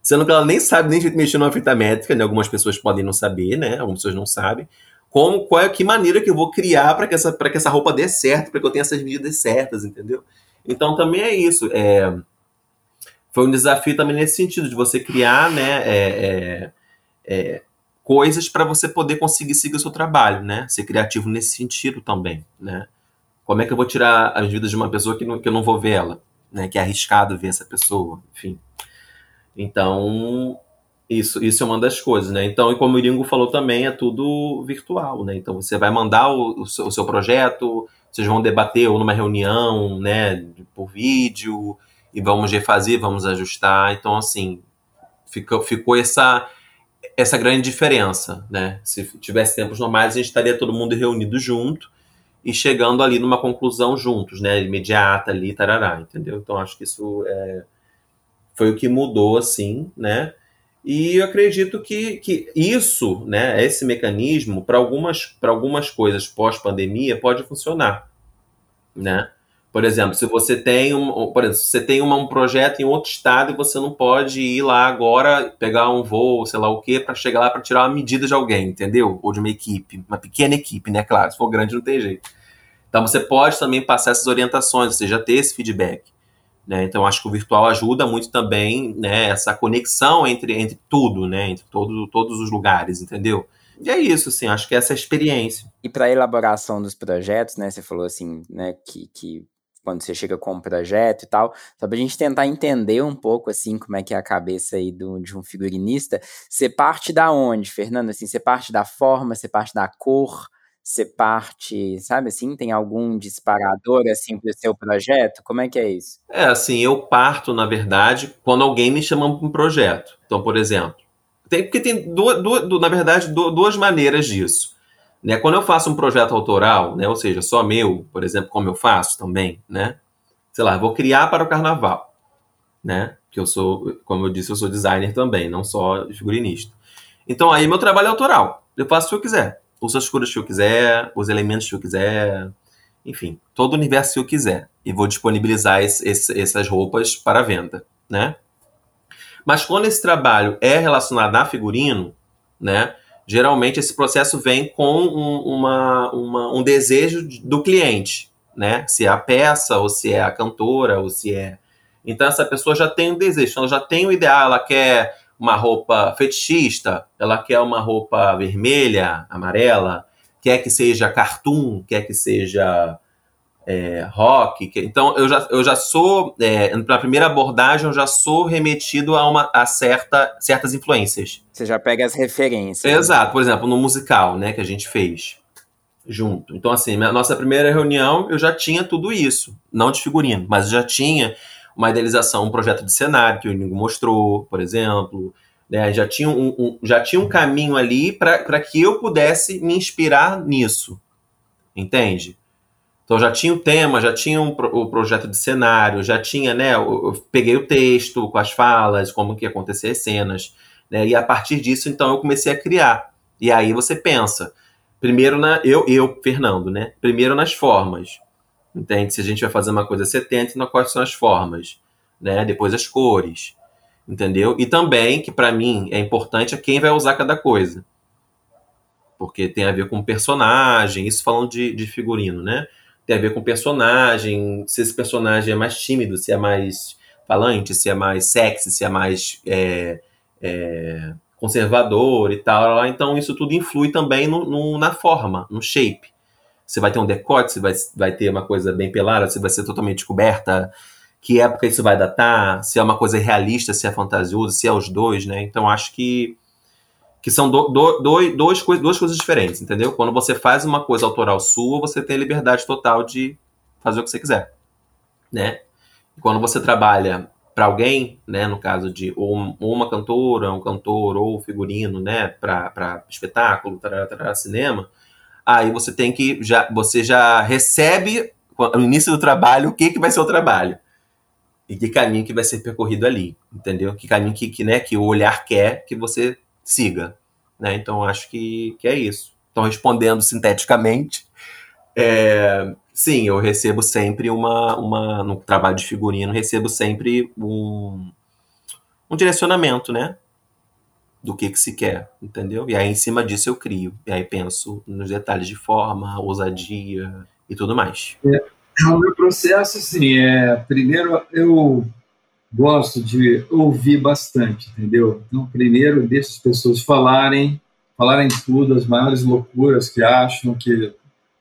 sendo que ela nem sabe nem jeito mexer numa fita métrica, né? Algumas pessoas podem não saber, né? Algumas pessoas não sabem. Como, qual é, que maneira que eu vou criar para que, essa, que essa roupa dê certo, para que eu tenha essas medidas certas, entendeu? Então também é isso. É, foi um desafio também nesse sentido, de você criar, né? É, é, é coisas para você poder conseguir seguir o seu trabalho, né? Ser criativo nesse sentido também, né? Como é que eu vou tirar as vidas de uma pessoa que, não, que eu não vou ver ela, né? Que é arriscado ver essa pessoa, enfim. Então, isso, isso é uma das coisas, né? Então, e como o Iringo falou também, é tudo virtual, né? Então, você vai mandar o, o, seu, o seu projeto, vocês vão debater ou numa reunião, né? Por vídeo, e vamos refazer, vamos ajustar. Então, assim, ficou, ficou essa essa grande diferença, né? Se tivesse tempos normais, a gente estaria todo mundo reunido junto e chegando ali numa conclusão juntos, né? Imediata ali, tarará, entendeu? Então acho que isso é, foi o que mudou, assim, né? E eu acredito que, que isso, né, esse mecanismo, para algumas, algumas coisas pós-pandemia, pode funcionar, né? Por exemplo, se você tem um, por exemplo, você tem uma, um projeto em outro estado e você não pode ir lá agora pegar um voo, sei lá o quê, para chegar lá para tirar uma medida de alguém, entendeu? Ou de uma equipe, uma pequena equipe, né? Claro, se for grande não tem jeito. Então você pode também passar essas orientações, você já ter esse feedback. Né? Então acho que o virtual ajuda muito também, né? Essa conexão entre, entre tudo, né? Entre todo, todos os lugares, entendeu? E é isso, assim, acho que essa é a experiência. E para elaboração dos projetos, né? Você falou assim, né? Que, que quando você chega com um projeto e tal, só pra gente tentar entender um pouco, assim, como é que é a cabeça aí do, de um figurinista. Você parte da onde, Fernando? Assim, você parte da forma, você parte da cor, você parte, sabe assim, tem algum disparador, assim, pro seu projeto? Como é que é isso? É, assim, eu parto, na verdade, quando alguém me chama para um projeto. Então, por exemplo, tem, porque tem, duas, duas, na verdade, duas maneiras disso. Né? Quando eu faço um projeto autoral, né, ou seja, só meu, por exemplo, como eu faço também, né? Sei lá, vou criar para o carnaval, né? Que eu sou, como eu disse, eu sou designer também, não só figurinista. Então aí meu trabalho é autoral. Eu faço o que eu quiser. Uso as cores que eu quiser, os elementos que eu quiser, enfim, todo o universo que eu quiser. E vou disponibilizar esse, esse, essas roupas para venda, né? Mas quando esse trabalho é relacionado a figurino, né? Geralmente esse processo vem com um, uma, uma, um desejo do cliente, né? Se é a peça, ou se é a cantora, ou se é. Então essa pessoa já tem um desejo, ela já tem o ideal, ela quer uma roupa fetichista, ela quer uma roupa vermelha, amarela, quer que seja cartoon, quer que seja é, rock. Que, então eu já, eu já sou, é, na primeira abordagem, eu já sou remetido a, uma, a certa, certas influências. Você já pega as referências. Exato, por exemplo, no musical né, que a gente fez junto. Então, assim, na nossa primeira reunião eu já tinha tudo isso, não de figurino, mas já tinha uma idealização, um projeto de cenário que o Inigo mostrou, por exemplo. Né, já, tinha um, um, já tinha um caminho ali para que eu pudesse me inspirar nisso. Entende? Então já tinha o tema, já tinha um, o projeto de cenário, já tinha, né? Eu, eu, peguei o texto com as falas, como que ia acontecer as cenas, né? E a partir disso, então, eu comecei a criar. E aí você pensa, primeiro na eu, eu, Fernando, né? Primeiro nas formas, entende? Se a gente vai fazer uma coisa 70, então quais são as formas, né? Depois as cores, entendeu? E também que para mim é importante é quem vai usar cada coisa, porque tem a ver com personagem, isso falando de, de figurino, né? Tem a ver com personagem, se esse personagem é mais tímido, se é mais falante, se é mais sexy, se é mais é, é, conservador e tal. Então isso tudo influi também no, no, na forma, no shape. Você vai ter um decote, você vai, vai ter uma coisa bem pelada, você vai ser totalmente coberta. Que época isso vai datar? Se é uma coisa realista, se é fantasioso, se é os dois, né? Então acho que que são do, do, do, dois, duas coisas diferentes, entendeu? Quando você faz uma coisa autoral sua, você tem a liberdade total de fazer o que você quiser, né? E quando você trabalha para alguém, né, no caso de ou, ou, uma cantora, um cantor ou figurino, né, para espetáculo, para cinema, aí você tem que já você já recebe no início do trabalho o que que vai ser o trabalho e que caminho que vai ser percorrido ali, entendeu? Que caminho que, que né, que o olhar quer que você siga. Né? Então, acho que, que é isso. Então, respondendo sinteticamente, é, sim, eu recebo sempre uma, uma. No trabalho de figurino, recebo sempre um, um direcionamento, né? Do que, que se quer, entendeu? E aí, em cima disso, eu crio. E aí, penso nos detalhes de forma, ousadia e tudo mais. É, o meu processo, assim, é. Primeiro, eu gosto de ouvir bastante, entendeu? Então, primeiro, deixa as pessoas falarem, falarem tudo, as maiores loucuras que acham que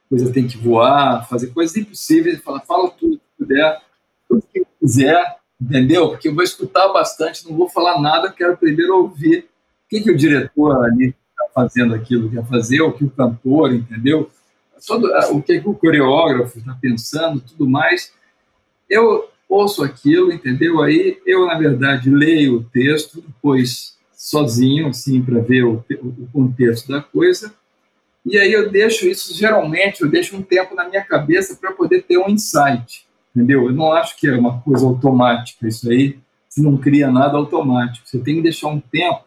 coisa tem que voar, fazer coisas impossíveis, fala, fala tudo que puder, tudo que quiser, entendeu? Porque eu vou escutar bastante, não vou falar nada, quero primeiro ouvir o que, que o diretor ali está fazendo aquilo, quer fazer, o que o cantor, entendeu? Todo, o que, que o coreógrafo está pensando, tudo mais. Eu ouço aquilo, entendeu? Aí eu, na verdade, leio o texto, depois sozinho, assim, para ver o, o, contexto da coisa. E aí eu deixo isso, geralmente, eu deixo um tempo na minha cabeça para poder ter um insight, entendeu? Eu não acho que é uma coisa automática isso aí, você não cria nada automático. Você tem que deixar um tempo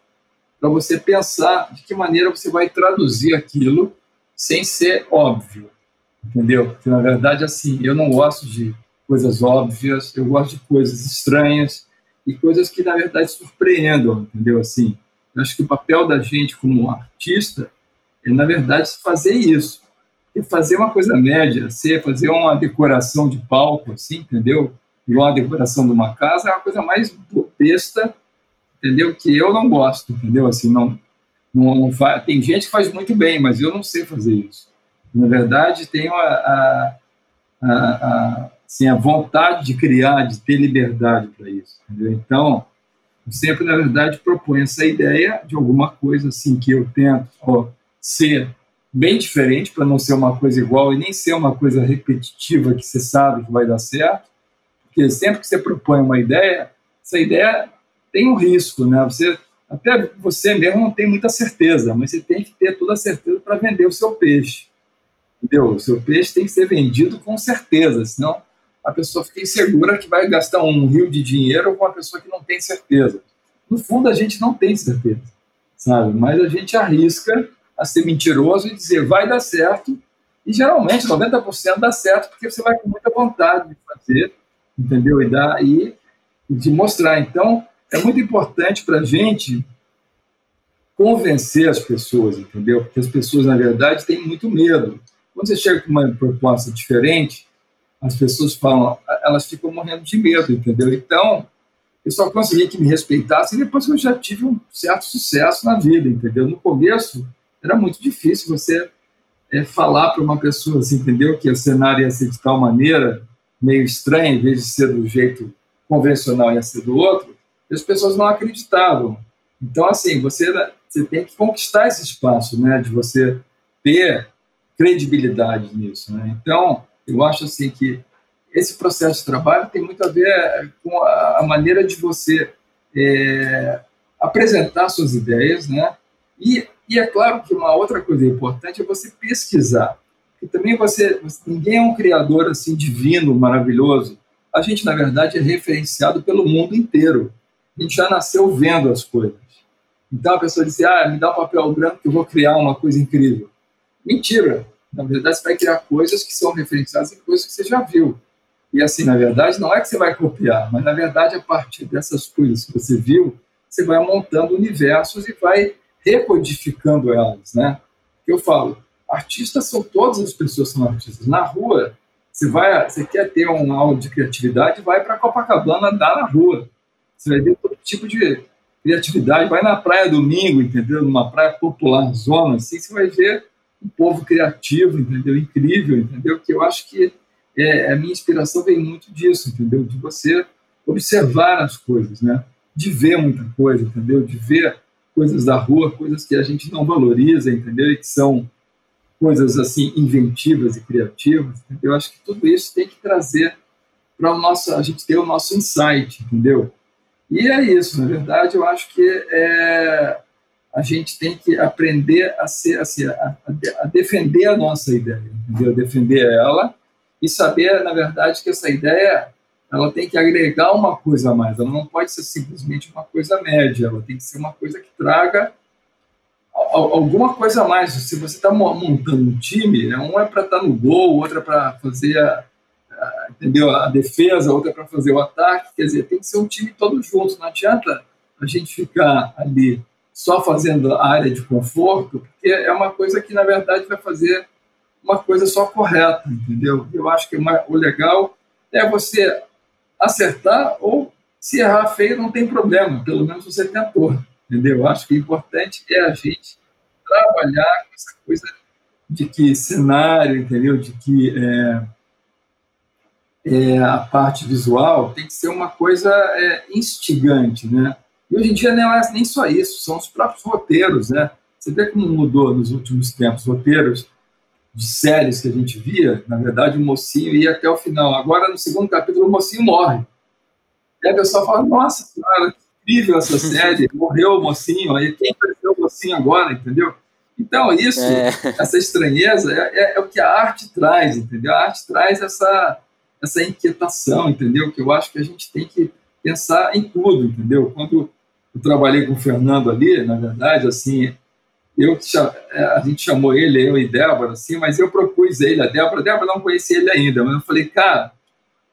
para você pensar de que maneira você vai traduzir aquilo sem ser óbvio, entendeu? Porque, na verdade, assim, eu não gosto de coisas óbvias, eu gosto de coisas estranhas e coisas que, na verdade, surpreendam, entendeu? Assim, eu acho que o papel da gente como artista é, na verdade, fazer isso. E fazer uma coisa média, ser, fazer uma decoração de palco, assim, entendeu? Igual a decoração de uma casa, é uma coisa mais besta, entendeu? Que eu não gosto, entendeu? Assim, não, não, não faz, tem gente que faz muito bem, mas eu não sei fazer isso. Na verdade, tenho a, a, a, a assim, a vontade de criar, de ter liberdade para isso. Entendeu? Então, eu sempre, na verdade, proponho essa ideia de alguma coisa assim que eu tento ó, ser bem diferente para não ser uma coisa igual e nem ser uma coisa repetitiva que você sabe que vai dar certo, porque sempre que você propõe uma ideia, essa ideia tem um risco, né? Você até você mesmo não tem muita certeza, mas você tem que ter toda a certeza para vender o seu peixe. Entendeu? O seu peixe tem que ser vendido com certeza, senão a pessoa fica insegura que vai gastar um rio de dinheiro com uma pessoa que não tem certeza. No fundo, a gente não tem certeza, sabe? Mas a gente arrisca a ser mentiroso e dizer vai dar certo, e geralmente 90% dá certo porque você vai com muita vontade de fazer, entendeu? E, dar, e de mostrar. Então, é muito importante para a gente convencer as pessoas, entendeu? Porque as pessoas, na verdade, têm muito medo. Quando você chega com uma proposta diferente, as pessoas falam, elas ficam morrendo de medo, entendeu? Então, eu só consegui que me respeitassem depois que eu já tive um certo sucesso na vida, entendeu? No começo, era muito difícil você é, falar para uma pessoa, assim, entendeu? Que o cenário ia ser de tal maneira, meio estranho, em vez de ser do jeito convencional, ia ser do outro, e as pessoas não acreditavam. Então, assim, você, você tem que conquistar esse espaço, né? De você ter credibilidade nisso, né? Então, eu acho, assim, que esse processo de trabalho tem muito a ver com a, maneira de você é, apresentar suas ideias, né? E e é claro que uma outra coisa importante é você pesquisar. E também você, ninguém é um criador assim divino, maravilhoso. A gente, na verdade, é referenciado pelo mundo inteiro. A gente já nasceu vendo as coisas. Então a pessoa diz: "Ah, me dá um papel branco que eu vou criar uma coisa incrível". Mentira. Na verdade, você vai criar coisas que são referenciadas em coisas que você já viu. E assim, na verdade, não é que você vai copiar, mas na verdade, a partir dessas coisas que você viu, você vai montando universos e vai recodificando elas, né? Eu falo, artistas são todas as pessoas são artistas. Na rua, você vai, você quer ter uma aula de criatividade, vai para Copacabana andar na rua. Você vai ver todo tipo de criatividade. Vai na praia domingo, entendeu? Numa praia popular, zona assim, você vai ver um povo criativo, entendeu? Incrível, entendeu? Que eu acho que é, a minha inspiração vem muito disso, entendeu? De você observar as coisas, né? De ver muita coisa, entendeu? De ver coisas da rua, coisas que a gente não valoriza, entendeu? E que são coisas assim inventivas e criativas, entendeu? Eu acho que tudo isso tem que trazer para o nosso, a gente ter o nosso insight, entendeu? E é isso, na verdade, eu acho que é, a gente tem que aprender a ser, assim, a, a defender a nossa ideia, entendeu? Defender ela e saber, na verdade, que essa ideia ela tem que agregar uma coisa a mais, ela não pode ser simplesmente uma coisa média, ela tem que ser uma coisa que traga alguma coisa a mais. Se você está montando um time, né, um é para estar tá no gol, outro é para fazer a, a, entendeu? a defesa, outro é para fazer o ataque, quer dizer, tem que ser um time todo junto, não adianta a gente ficar ali só fazendo a área de conforto, porque é uma coisa que, na verdade, vai fazer uma coisa só correta, entendeu? Eu acho que uma, o legal é você acertar ou se errar feio não tem problema, pelo menos você tentou, entendeu? Eu acho que o importante é a gente trabalhar com essa coisa de que cenário, entendeu? De que é, é, a parte visual tem que ser uma coisa é, instigante, né? E hoje em dia não é nem só isso, são os próprios roteiros, né? Você vê como mudou nos últimos tempos, roteiros de séries que a gente via, na verdade, o mocinho ia até o final. Agora, no segundo capítulo, o mocinho morre. E a pessoa fala, nossa senhora, que incrível essa série, morreu o mocinho, aí quem apareceu o mocinho agora, entendeu? Então, isso, é. essa estranheza, é, é, é, o que a arte traz, entendeu? A arte traz essa, essa inquietação, entendeu? Que eu acho que a gente tem que pensar em tudo, entendeu? Quando eu trabalhei com o Fernando ali, na verdade, assim, eu é, a gente chamou ele, eu e Débora, assim, mas eu propus ele, a Débora, a Débora não conhecia ele ainda, mas eu falei, cara,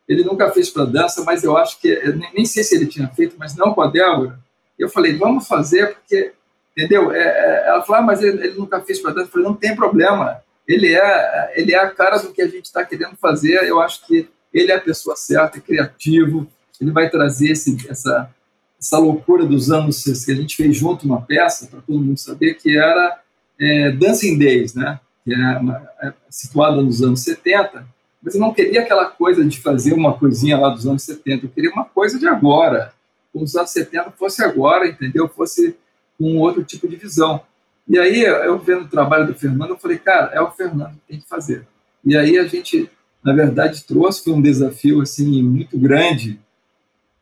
ele nunca fez para dança, mas eu acho que, nem sei se ele tinha feito, mas não com a Débora. Eu falei, vamos fazer, porque, entendeu? É, é, ela falou, ah, mas ele, ele nunca fez para dança. Eu falei, não tem problema, ele é, ele é a cara do que a gente está querendo fazer, eu acho que ele é a pessoa certa, é criativo, ele vai trazer esse, essa, essa loucura dos anos que a gente fez junto uma peça para todo mundo saber que era é, Dancing Days, né? Que é, uma, é situada nos anos 70, mas eu não queria aquela coisa de fazer uma coisinha lá dos anos 70, eu queria uma coisa de agora, como os anos 70 fosse agora, entendeu? Fosse com outro tipo de visão. E aí, eu vendo o trabalho do Fernando, eu falei, cara, é o Fernando que tem que fazer. E aí a gente, na verdade, trouxe, foi um desafio assim muito grande,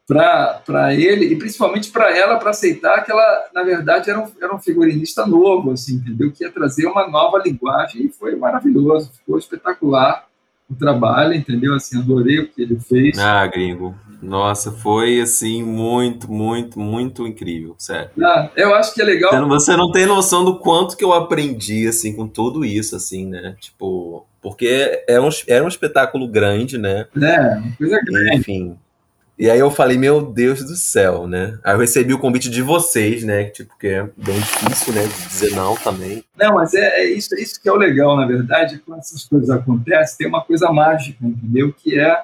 para ele e principalmente para ela para aceitar que ela na verdade era um, era um figurinista novo assim entendeu? Que ia trazer uma nova linguagem e foi maravilhoso ficou espetacular o trabalho entendeu? Assim adorei o que ele fez. Ah gringo. Nossa foi assim muito muito muito incrível sério. Ah, eu acho que é legal. Você não tem noção do quanto que eu aprendi assim com tudo isso assim né? Tipo porque é um, era um espetáculo grande né? É uma coisa grande. enfim e aí eu falei, meu Deus do céu, né? Aí eu recebi o convite de vocês, né? Tipo, que é bem difícil, né? Dizer não também. Não, mas é, é isso, é isso que é o legal, na verdade, quando essas coisas acontecem, tem uma coisa mágica, entendeu? Que é,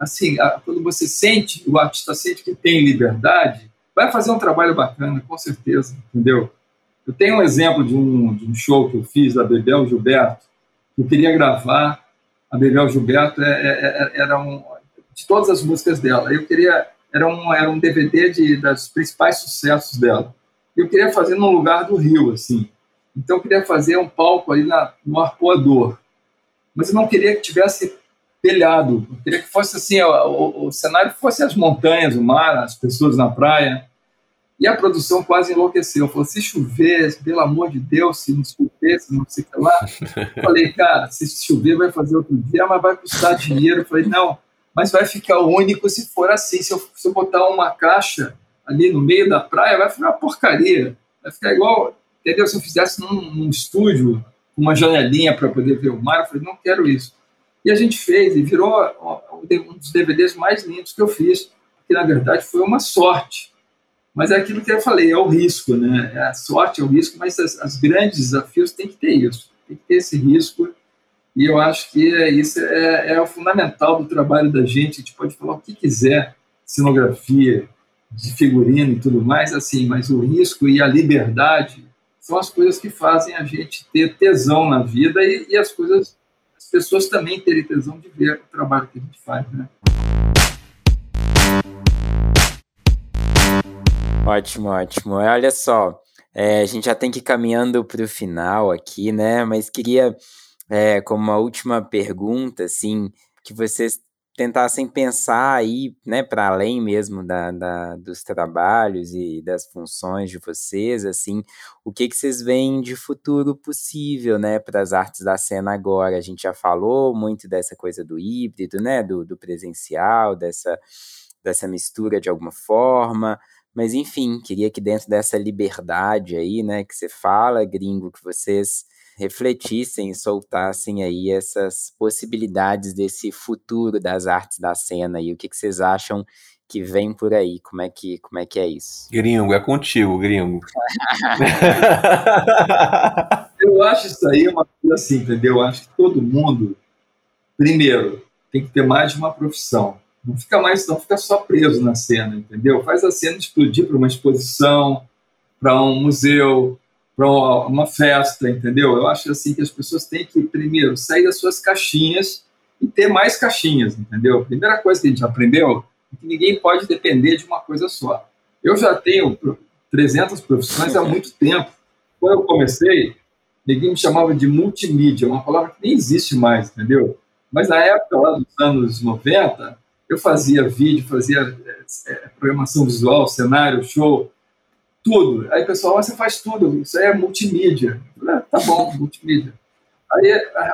assim, a, quando você sente, o artista sente que tem liberdade, vai fazer um trabalho bacana, com certeza, entendeu? Eu tenho um exemplo de um, de um show que eu fiz da Bebel Gilberto, que eu queria gravar. A Bebel Gilberto é, é, é era um, de todas as músicas dela. Eu queria era um era um DVD de das principais sucessos dela. Eu queria fazer num lugar do Rio assim. Então eu queria fazer um palco ali na, no Arpoador. Mas eu não queria que tivesse telhado. Eu queria que fosse assim, o, o, cenário fosse as montanhas, o mar, as pessoas na praia. E a produção quase enlouqueceu. Falou: se chover, pelo amor de Deus, se não chover, se não sei o que lá. falei, cara, se chover vai fazer outro dia, mas vai custar dinheiro. falei, não, mas vai ficar único se for assim. Se eu, se eu botar uma caixa ali no meio da praia, vai ficar uma porcaria. Vai ficar igual, entendeu? Se eu fizesse num, num estúdio, uma janelinha para poder ver o mar, eu falei, não quero isso. E a gente fez, e virou um dos DVDs mais lindos que eu fiz, que na verdade foi uma sorte. Mas é aquilo que eu falei, é o risco, né? É a sorte é o risco, mas as, as grandes desafios tem que ter isso, tem que ter esse risco e eu acho que é, isso é, é o fundamental do trabalho da gente. A gente pode falar o que quiser, cenografia, de figurino e tudo mais, assim, mas o risco e a liberdade são as coisas que fazem a gente ter tesão na vida e, e as coisas, as pessoas também terem tesão de ver o trabalho que a gente faz, né? Ótimo, ótimo. Olha só, é, a gente já tem que ir caminhando para o final aqui, né? Mas queria é, como uma última pergunta, assim, que vocês tentassem pensar aí, né, para além mesmo da, da, dos trabalhos e das funções de vocês, assim, o que que vocês veem de futuro possível, né, para as artes da cena agora? A gente já falou muito dessa coisa do híbrido, né, do, do presencial, dessa, dessa mistura de alguma forma, mas enfim, queria que dentro dessa liberdade aí, né, que você fala, gringo, que vocês refletissem e soltassem aí essas possibilidades desse futuro das artes da cena e o que, que vocês acham que vem por aí, como é que, como é que é isso? Gringo, é contigo, gringo. eu acho isso aí uma coisa assim, entendeu? Eu acho que todo mundo, primeiro, tem que ter mais de uma profissão. Não fica mais, não fica só preso na cena, entendeu? Faz a cena explodir para uma exposição, para um museu, para uma festa, entendeu? Eu acho assim que as pessoas têm que primeiro sair das suas caixinhas e ter mais caixinhas, entendeu? A primeira coisa que a gente aprendeu é que ninguém pode depender de uma coisa só. Eu já tenho 300 profissões há muito tempo. Quando eu comecei, ninguém me chamava de multimídia, uma palavra que nem existe mais, entendeu? Mas na época lá dos anos 90, eu fazia vídeo, fazia é, programação visual, cenário, show, tudo. Aí o pessoal, ah, você faz tudo, isso aí é multimídia. Ah, tá bom, multimídia. Aí,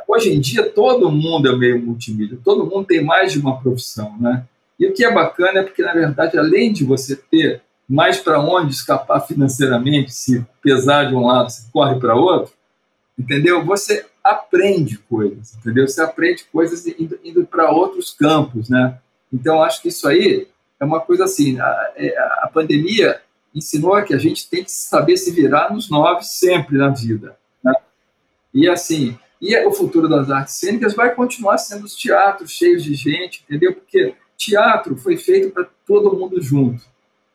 hoje em dia, todo mundo é meio multimídia, todo mundo tem mais de uma profissão, né? E o que é bacana é porque, na verdade, além de você ter mais para onde escapar financeiramente, se pesar de um lado, se corre para outro, entendeu? Você aprende coisas, entendeu? Você aprende coisas indo, indo para outros campos, né? Então, acho que isso aí é uma coisa assim, a, é, a pandemia ensinou que a gente tem que saber se virar nos nove sempre na vida. Né? E assim, e o futuro das artes cênicas vai continuar sendo os teatros cheios de gente, entendeu? Porque teatro foi feito para todo mundo junto.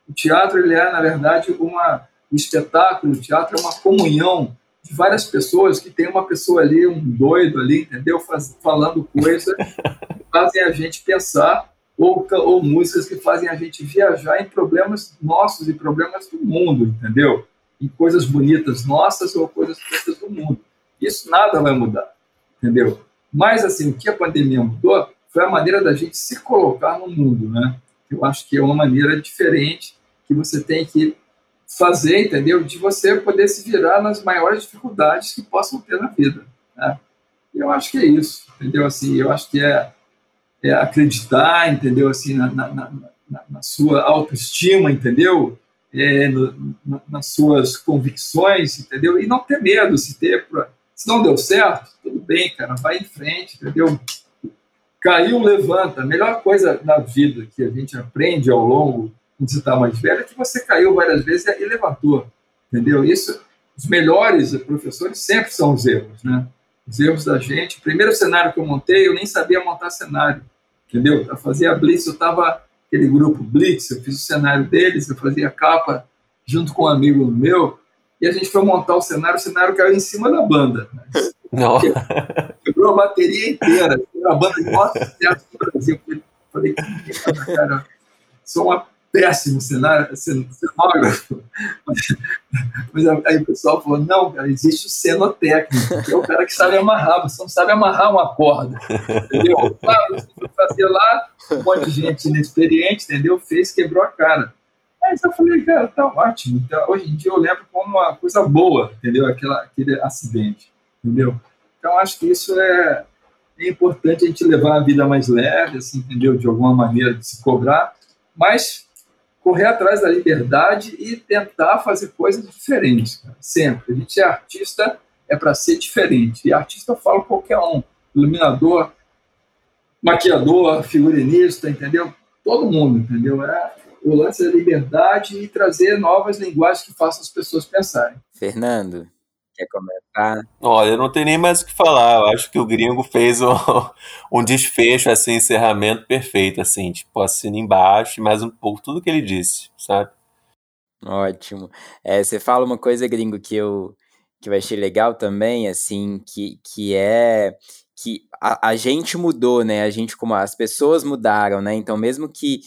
O teatro ele é, na verdade, uma, um espetáculo, o teatro é uma comunhão de várias pessoas que tem uma pessoa ali, um doido ali, entendeu? Faz, falando coisas que fazem a gente pensar ou, ou músicas que fazem a gente viajar em problemas nossos e problemas do mundo, entendeu? Em coisas bonitas nossas ou coisas bonitas do mundo. Isso nada vai mudar, entendeu? Mas, assim, o que a pandemia mudou foi a maneira da gente se colocar no mundo, né? Eu acho que é uma maneira diferente que você tem que fazer, entendeu? De você poder se virar nas maiores dificuldades que possam ter na vida. Né? Eu acho que é isso, entendeu? Assim, eu acho que é, é acreditar, entendeu? Assim, na, na, na, na sua autoestima, entendeu? É, no, nas suas convicções, entendeu? E não ter medo, se ter, se não deu certo, tudo bem, cara, vai em frente, entendeu? Caiu, levanta. A melhor coisa na vida que a gente aprende ao longo, quando você está mais velho, é que você caiu várias vezes e levantou, entendeu? Isso, os melhores professores sempre são os erros, né? Os erros da gente. O primeiro cenário que eu montei, eu nem sabia montar cenário, entendeu? Eu fazia Blitz, eu estava aquele grupo Blitz, eu fiz o cenário deles, eu fazia capa junto com um amigo meu, e a gente foi montar o cenário, o cenário caiu em cima da banda. Não. Quebrou a bateria inteira, a banda de maior sucesso do Brasil. Eu falei, cara, sou uma péssimo cenário, cenógrafo. Mas aí o pessoal falou: não, existe o cenotécnico, que é o cara que sabe amarrar, você não sabe amarrar uma corda. Entendeu? Claro, você foi fazer lá, um monte de gente inexperiente, entendeu? Fez, quebrou a cara. Aí eu falei, cara, tá ótimo. Então, hoje em dia eu lembro como uma coisa boa, entendeu? Aquela, aquele acidente, entendeu? Então acho que isso é, é importante a gente levar a vida mais leve, assim, entendeu? De alguma maneira de se cobrar, mas correr atrás da liberdade e tentar fazer coisas diferentes, cara. sempre. A gente é artista, é para ser diferente. E artista eu falo qualquer um, iluminador, maquiador, figurinista, entendeu? Todo mundo, entendeu? É o lance da liberdade e trazer novas linguagens que façam as pessoas pensarem. Fernando, Quer comentar? Olha, eu não tenho nem mais o que falar. Eu acho que o gringo fez um, um desfecho, assim, encerramento perfeito, assim, tipo, assina embaixo, mais um pouco tudo que ele disse, sabe? Ótimo. É, você fala uma coisa, gringo, que eu, que eu achei legal também, assim, que, que é que a, a gente mudou, né? A gente, como as pessoas mudaram, né? Então, mesmo que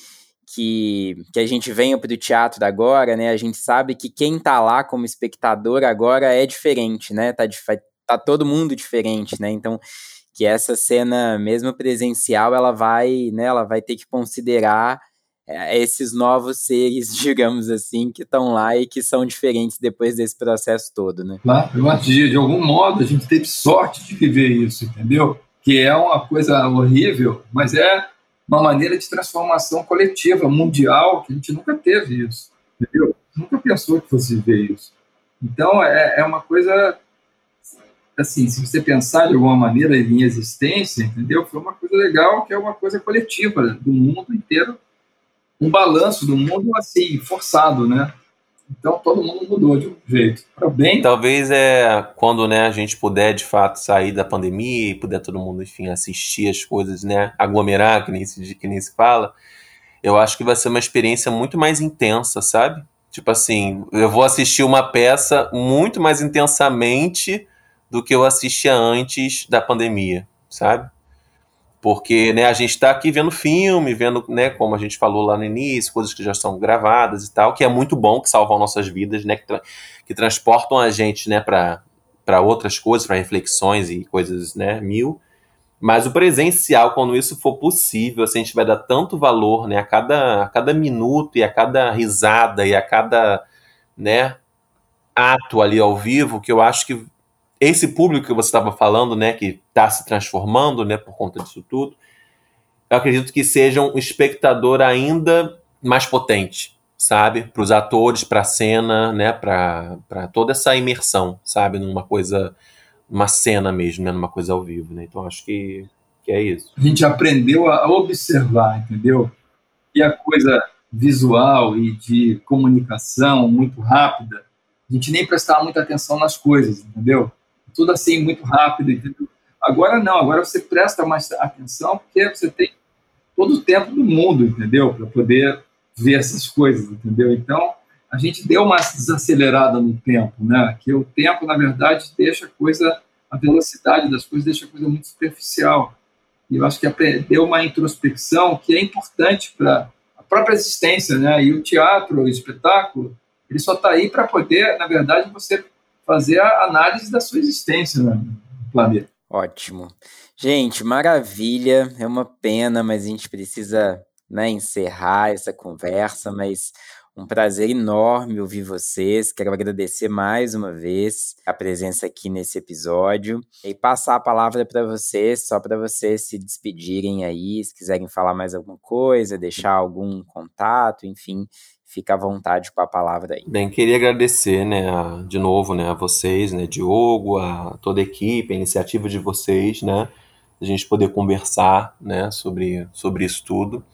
que, que a gente venha para o teatro agora, né? A gente sabe que quem está lá como espectador agora é diferente, né? Tá, tá todo mundo diferente, né? Então, que essa cena, mesmo presencial, ela vai, né? Ela vai ter que considerar é, esses novos seres, digamos assim, que estão lá e que são diferentes depois desse processo todo, né? Claro, eu acho que de algum modo a gente teve sorte de viver isso, entendeu? Que é uma coisa horrível, mas é uma maneira de transformação coletiva, mundial, que a gente nunca teve isso, entendeu? Nunca pensou que fosse ver isso. Então, é, é uma coisa, assim, se você pensar de alguma maneira em existência, entendeu? Foi uma coisa legal, que é uma coisa coletiva do mundo inteiro, um balanço do mundo, assim, forçado, né? Então todo mundo mudou de um jeito para bem. Talvez é quando né, a gente puder de fato sair da pandemia e puder todo mundo enfim assistir as coisas, né, aglomerar que nem se que nem se fala. Eu acho que vai ser uma experiência muito mais intensa, sabe? Tipo assim, eu vou assistir uma peça muito mais intensamente do que eu assistia antes da pandemia, sabe? Porque né, a gente está aqui vendo filme, vendo, né, como a gente falou lá no início, coisas que já são gravadas e tal, que é muito bom, que salvam nossas vidas, né, que, tra que transportam a gente né, para outras coisas, para reflexões e coisas né, mil. Mas o presencial, quando isso for possível, assim, a gente vai dar tanto valor né, a, cada, a cada minuto e a cada risada e a cada né, ato ali ao vivo, que eu acho que esse público que você estava falando, né, que está se transformando, né, por conta disso tudo, eu acredito que seja um espectador ainda mais potente, sabe, para os atores, para a cena, né, para toda essa imersão, sabe, numa coisa, uma cena mesmo, né, numa coisa ao vivo, né. Então acho que, que é isso. A gente aprendeu a observar, entendeu? E a coisa visual e de comunicação muito rápida, a gente nem prestava muita atenção nas coisas, entendeu? Tudo assim muito rápido, entendeu? Agora não, agora você presta mais atenção porque você tem todo o tempo do mundo, entendeu? Para poder ver essas coisas, entendeu? Então, a gente deu uma desacelerada no tempo, né? Que o tempo, na verdade, deixa a coisa, a velocidade das coisas deixa a coisa muito superficial. E eu acho que deu uma introspecção que é importante para a própria existência, né? E o teatro, o espetáculo, ele só está aí para poder, na verdade, você fazer a análise da sua existência né, no planeta. Ótimo. Gente, maravilha. É uma pena, mas a gente precisa né, encerrar essa conversa, mas um prazer enorme ouvir vocês. Quero agradecer mais uma vez a presença aqui nesse episódio e passar a palavra para vocês, só para vocês se despedirem aí, se quiserem falar mais alguma coisa, deixar algum contato, enfim, fica à vontade com a palavra aí. Bem, queria agradecer, né, a, de novo, né, a vocês, né, Diogo, a toda a equipe, a iniciativa de vocês, né, a gente poder conversar, né, sobre, sobre isso tudo.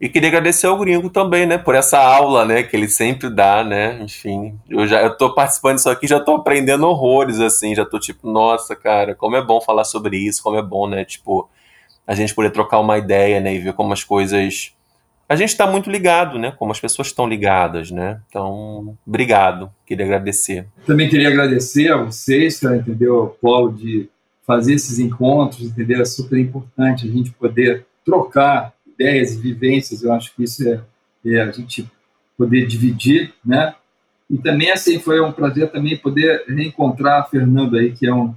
E queria agradecer ao Gringo também, né, por essa aula, né, que ele sempre dá, né, enfim. Eu já eu tô participando disso aqui, já tô aprendendo horrores, assim, já tô tipo, nossa, cara, como é bom falar sobre isso, como é bom, né, tipo, a gente poder trocar uma ideia, né, e ver como as coisas... A gente está muito ligado, né, como as pessoas estão ligadas, né, então, obrigado, queria agradecer. Também queria agradecer a vocês, cara, entendeu, Paulo, de fazer esses encontros, entendeu, é super importante a gente poder trocar ideias e vivências, eu acho que isso é, é, a gente poder dividir, né? E também, assim, foi um prazer também poder reencontrar a Fernando aí, que é um,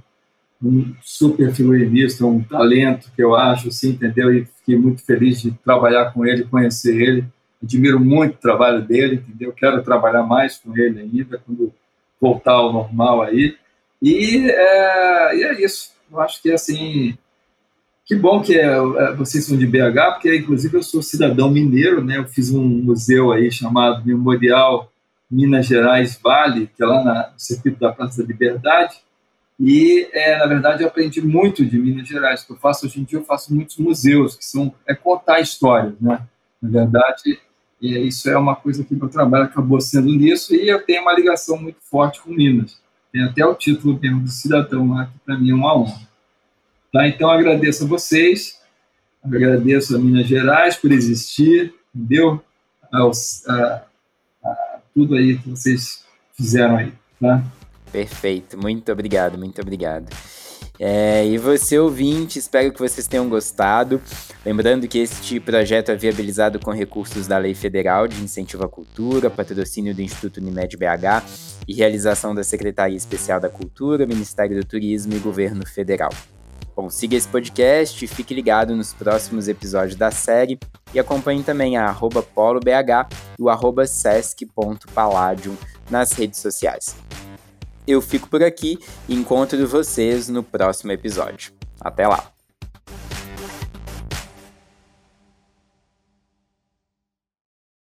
um super figurinista, um talento que eu acho, assim, entendeu? E fiquei muito feliz de trabalhar com ele, conhecer ele. Admiro muito o trabalho dele, entendeu? Quero trabalhar mais com ele ainda, quando voltar ao normal aí. E é, e é isso. Eu acho que, assim, que bom que é, vocês são de BH, porque inclusive eu sou cidadão mineiro, né? Eu fiz um museu aí chamado Memorial Minas Gerais Vale, que é lá na, no circuito da Praça da Liberdade. E, é, na verdade, eu aprendi muito de Minas Gerais. O que eu faço hoje em dia, eu faço muitos museus, que são é contar histórias, né? Na verdade, e isso é uma coisa que meu trabalho acabou sendo nisso, e eu tenho uma ligação muito forte com Minas. Tem até o título mesmo de cidadão lá, que para mim é uma honra. Tá? Então, agradeço a vocês, agradeço a Minas Gerais por existir, entendeu? Aos, a, a, tudo aí que vocês fizeram aí. Tá? Perfeito, muito obrigado, muito obrigado. É, e você, ouvinte, espero que vocês tenham gostado. Lembrando que este projeto é viabilizado com recursos da Lei Federal de Incentivo à Cultura, patrocínio do Instituto Unimed BH e realização da Secretaria Especial da Cultura, Ministério do Turismo e Governo Federal. Bom, siga esse podcast, fique ligado nos próximos episódios da série e acompanhe também a arroba polobh e o arroba nas redes sociais. Eu fico por aqui e encontro vocês no próximo episódio. Até lá!